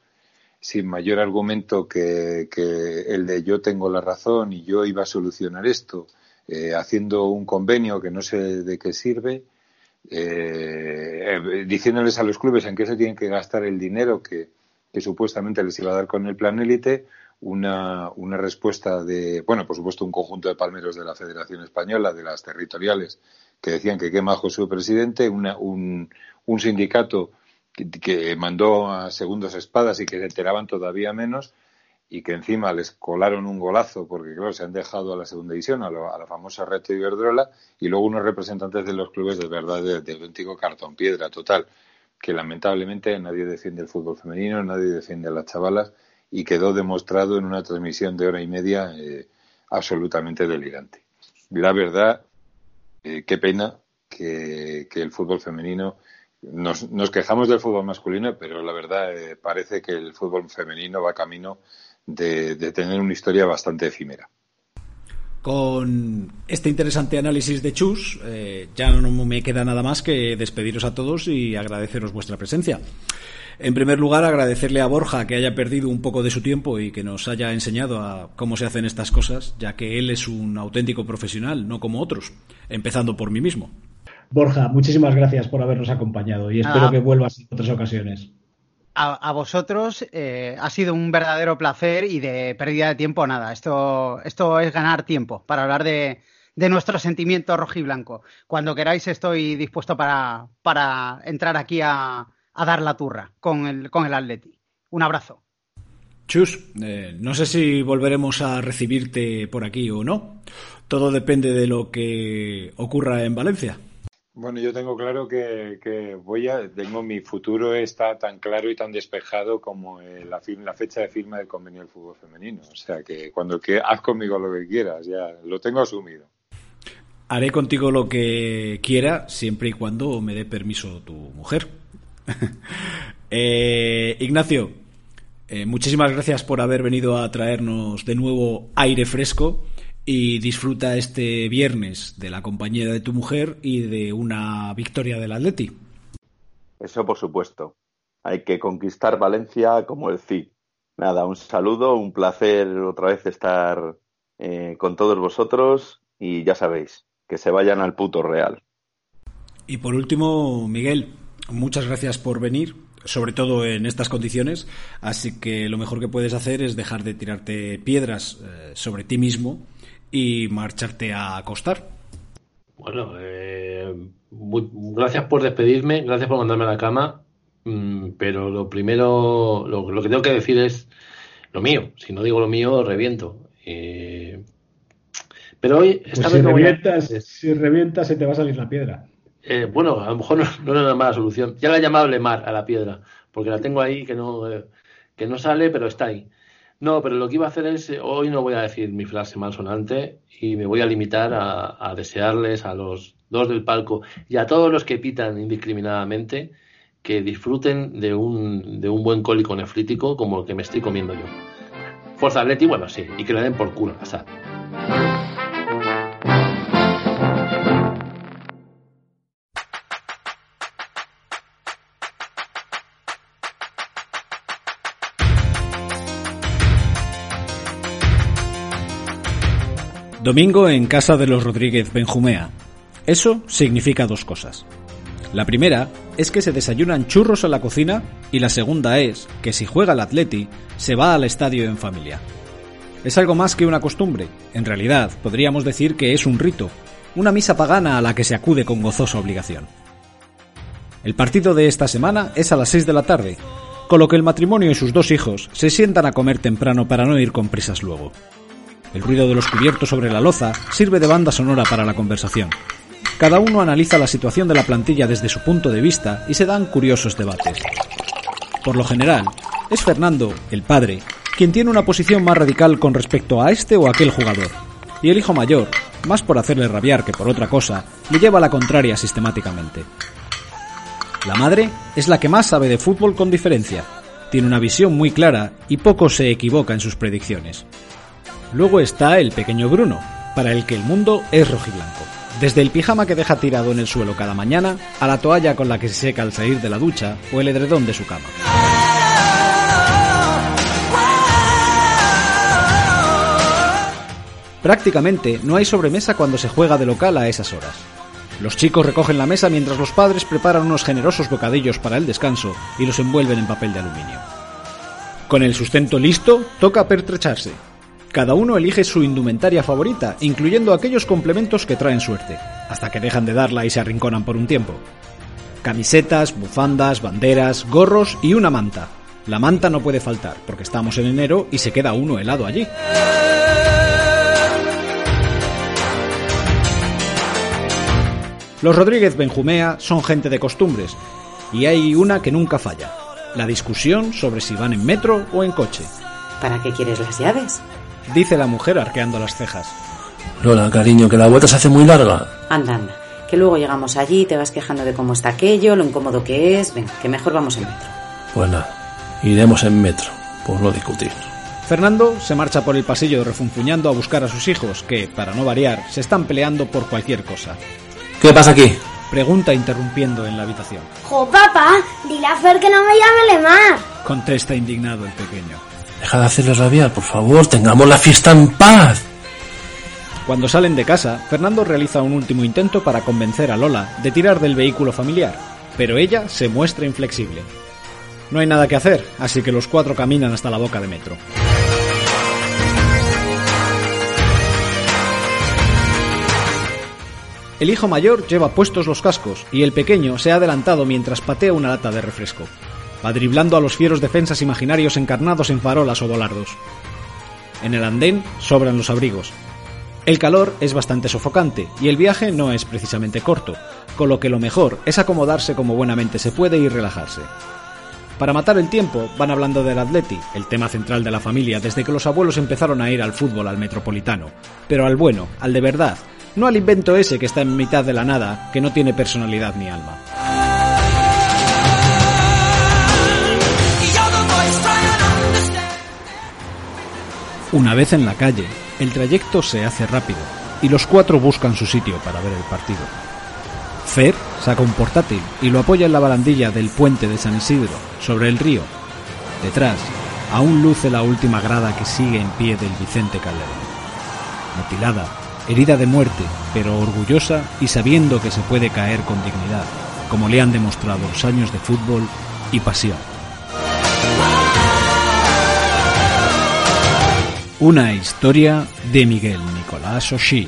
S7: sin mayor argumento que, que, el de yo tengo la razón y yo iba a solucionar esto, eh, haciendo un convenio que no sé de qué sirve eh, diciéndoles a los clubes en qué se tienen que gastar el dinero que, supuestamente les iba a dar con el plan élite, una, una, respuesta de, bueno, por supuesto, un conjunto de palmeros de la Federación Española, de las territoriales, que decían que qué majo su presidente, una, un, un sindicato que, que, mandó a segundos espadas y que se enteraban todavía menos, y que encima les colaron un golazo porque, claro, se han dejado a la segunda división, a, la famosa Reto Iberdrola, y luego unos representantes de los clubes de verdad de, auténtico cartón piedra total, que lamentablemente nadie defiende el fútbol femenino, nadie defiende a las chavalas, y quedó demostrado en una transmisión de hora y media eh, absolutamente delirante. La verdad, eh, qué pena que, el fútbol femenino nos, nos, quejamos del fútbol masculino, pero la verdad eh, parece que el fútbol femenino va camino de, tener una historia bastante efímera.
S1: Con este interesante análisis de Chus, eh, ya no me queda nada más que despediros a todos y agradeceros vuestra presencia. En primer lugar, agradecerle a Borja que haya perdido un poco de su tiempo y que nos haya enseñado a cómo se hacen estas cosas, ya que él es un auténtico profesional, no como otros, empezando por mí mismo.
S6: Borja, muchísimas gracias por habernos acompañado y espero que vuelvas en otras ocasiones
S4: a, vosotros eh, ha sido un verdadero placer y de pérdida de tiempo nada. Esto, esto es ganar tiempo para hablar de, de nuestro sentimiento rojiblanco. Cuando queráis estoy dispuesto para, para entrar aquí a, a dar la turra con el, con el Atleti. Un abrazo.
S1: Chus, eh, no sé si volveremos a recibirte por aquí o no. Todo depende de lo que ocurra en Valencia.
S7: Bueno, yo tengo claro que, que voy a, tengo mi futuro está tan claro y tan despejado como la, la, fecha de firma del convenio del fútbol femenino. O sea que cuando que haz conmigo lo que quieras, ya lo tengo asumido.
S1: Haré contigo lo que quiera siempre y cuando me dé permiso tu mujer. eh, Ignacio, eh, muchísimas gracias por haber venido a traernos de nuevo aire fresco y disfruta este viernes de la compañía de tu mujer y de una victoria del Atleti.
S5: Eso por supuesto. Hay que conquistar Valencia como el CI. Nada, un saludo, un placer otra vez estar eh, con todos vosotros y ya sabéis, que se vayan al puto real.
S1: Y por último, Miguel, muchas gracias por venir, sobre todo en estas condiciones, así que lo mejor que puedes hacer es dejar de tirarte piedras eh, sobre ti mismo y marcharte a acostar.
S2: Bueno, eh, muy, gracias por despedirme, gracias por mandarme a la cama, mmm, pero lo primero, lo, lo, que tengo que decir es lo mío. Si no digo lo mío, reviento. Eh, pero hoy, esta
S6: pues si, revientas, a... si revientas, se te va a salir la piedra.
S2: Eh, bueno, a lo mejor no, no, es una mala solución. Ya la he llamado Lemar a la piedra, porque la tengo ahí que no, que no sale, pero está ahí. No, pero lo que iba a hacer es, hoy no voy a decir mi frase malsonante y me voy a limitar a, desearles a los dos del palco y a todos los que pitan indiscriminadamente que disfruten de un, de un buen cólico nefrítico como el que me estoy comiendo yo. Fuerza Atleti, bueno, sí, y que le den por culo, o sea.
S1: Domingo en casa de los Rodríguez Benjumea. Eso significa dos cosas. La primera es que se desayunan churros en la cocina y la segunda es que si juega el Atleti se va al estadio en familia. Es algo más que una costumbre, en realidad podríamos decir que es un rito, una misa pagana a la que se acude con gozosa obligación. El partido de esta semana es a las 6 de la tarde, con lo que el matrimonio y sus dos hijos se sientan a comer temprano para no ir con prisas luego. El ruido de los cubiertos sobre la loza sirve de banda sonora para la conversación. Cada uno analiza la situación de la plantilla desde su punto de vista y se dan curiosos debates. Por lo general, es Fernando, el padre, quien tiene una posición más radical con respecto a este o aquel jugador, y el hijo mayor, más por hacerle rabiar que por otra cosa, le lleva a la contraria sistemáticamente. La madre es la que más sabe de fútbol con diferencia, tiene una visión muy clara y poco se equivoca en sus predicciones. Luego está el pequeño Bruno, para el que el mundo es rojiblanco. Desde el pijama que deja tirado en el suelo cada mañana, a la toalla con la que se seca al salir de la ducha o el edredón de su cama. Prácticamente no hay sobremesa cuando se juega de local a esas horas. Los chicos recogen la mesa mientras los padres preparan unos generosos bocadillos para el descanso y los envuelven en papel de aluminio. Con el sustento listo, toca pertrecharse, cada uno elige su indumentaria favorita, incluyendo aquellos complementos que traen suerte, hasta que dejan de darla y se arrinconan por un tiempo. Camisetas, bufandas, banderas, gorros y una manta. La manta no puede faltar, porque estamos en enero y se queda uno helado allí. Los Rodríguez Benjumea son gente de costumbres, y hay una que nunca falla, la discusión sobre si van en metro o en coche.
S8: ¿Para qué quieres las llaves?
S1: Dice la mujer arqueando las cejas.
S2: Lola, cariño, que la vuelta se hace muy larga.
S8: Anda, anda, que luego llegamos allí y te vas quejando de cómo está aquello, lo incómodo que es. Venga, que mejor vamos en metro.
S2: Pues nada, iremos en metro, por no discutir.
S1: Fernando se marcha por el pasillo refunfuñando a buscar a sus hijos, que, para no variar, se están peleando por cualquier cosa.
S2: ¿Qué pasa aquí?
S1: Pregunta interrumpiendo en la habitación.
S9: ¡Jo, papá! Dile a Fer que no me llame Lemar.
S1: Contesta indignado el pequeño.
S2: Deja de hacerle rabiar, por favor, tengamos la fiesta en paz.
S1: Cuando salen de casa, Fernando realiza un último intento para convencer a Lola de tirar del vehículo familiar, pero ella se muestra inflexible. No hay nada que hacer, así que los cuatro caminan hasta la boca de metro. El hijo mayor lleva puestos los cascos y el pequeño se ha adelantado mientras patea una lata de refresco. Va driblando a los fieros defensas imaginarios encarnados en farolas o volardos. En el andén sobran los abrigos. El calor es bastante sofocante y el viaje no es precisamente corto, con lo que lo mejor es acomodarse como buenamente se puede y relajarse. Para matar el tiempo, van hablando del atleti, el tema central de la familia desde que los abuelos empezaron a ir al fútbol al metropolitano, pero al bueno, al de verdad, no al invento ese que está en mitad de la nada, que no tiene personalidad ni alma. Una vez en la calle, el trayecto se hace rápido y los cuatro buscan su sitio para ver el partido. Fer saca un portátil y lo apoya en la barandilla del puente de San Isidro, sobre el río. Detrás, aún luce la última grada que sigue en pie del Vicente Calderón. Mutilada, herida de muerte, pero orgullosa y sabiendo que se puede caer con dignidad, como le han demostrado los años de fútbol y pasión. Una historia de Miguel Nicolás Oshí.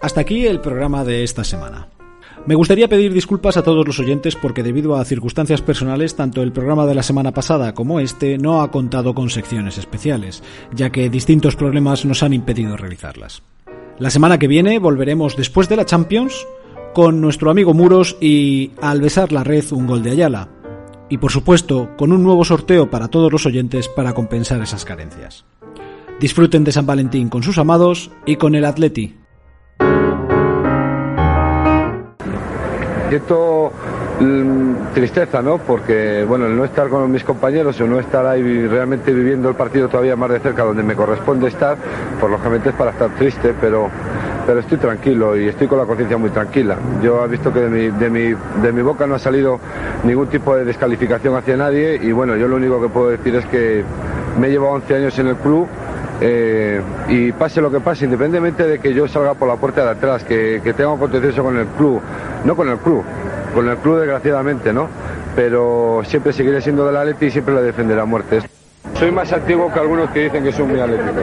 S1: Hasta aquí el programa de esta semana. Me gustaría pedir disculpas a todos los oyentes porque debido a circunstancias personales tanto el programa de la semana pasada como este no ha contado con secciones especiales, ya que distintos problemas nos han impedido realizarlas. La semana que viene volveremos después de la Champions con nuestro amigo Muros y al besar la red un gol de Ayala. Y por supuesto con un nuevo sorteo para todos los oyentes para compensar esas carencias. Disfruten de San Valentín con sus amados y con el Atleti.
S10: Mm, tristeza, ¿no? Porque, bueno, el no estar con mis compañeros o no estar ahí realmente viviendo el partido todavía más de cerca donde me corresponde estar, pues lógicamente es para estar triste, pero, pero estoy tranquilo y estoy con la conciencia muy tranquila. Yo he visto que de mi, de, mi, de mi boca no ha salido ningún tipo de descalificación hacia nadie y, bueno, yo lo único que puedo decir es que me he llevado 11 años en el club eh, y pase lo que pase, independientemente de que yo salga por la puerta de atrás, que, que tenga un contencioso con el club, no con el club, con el club desgraciadamente, ¿no? Pero siempre seguiré siendo del Atleti y siempre le defenderé a muerte. Soy más antiguo que algunos que dicen que son muy
S11: ejemplo.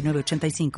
S11: 906985.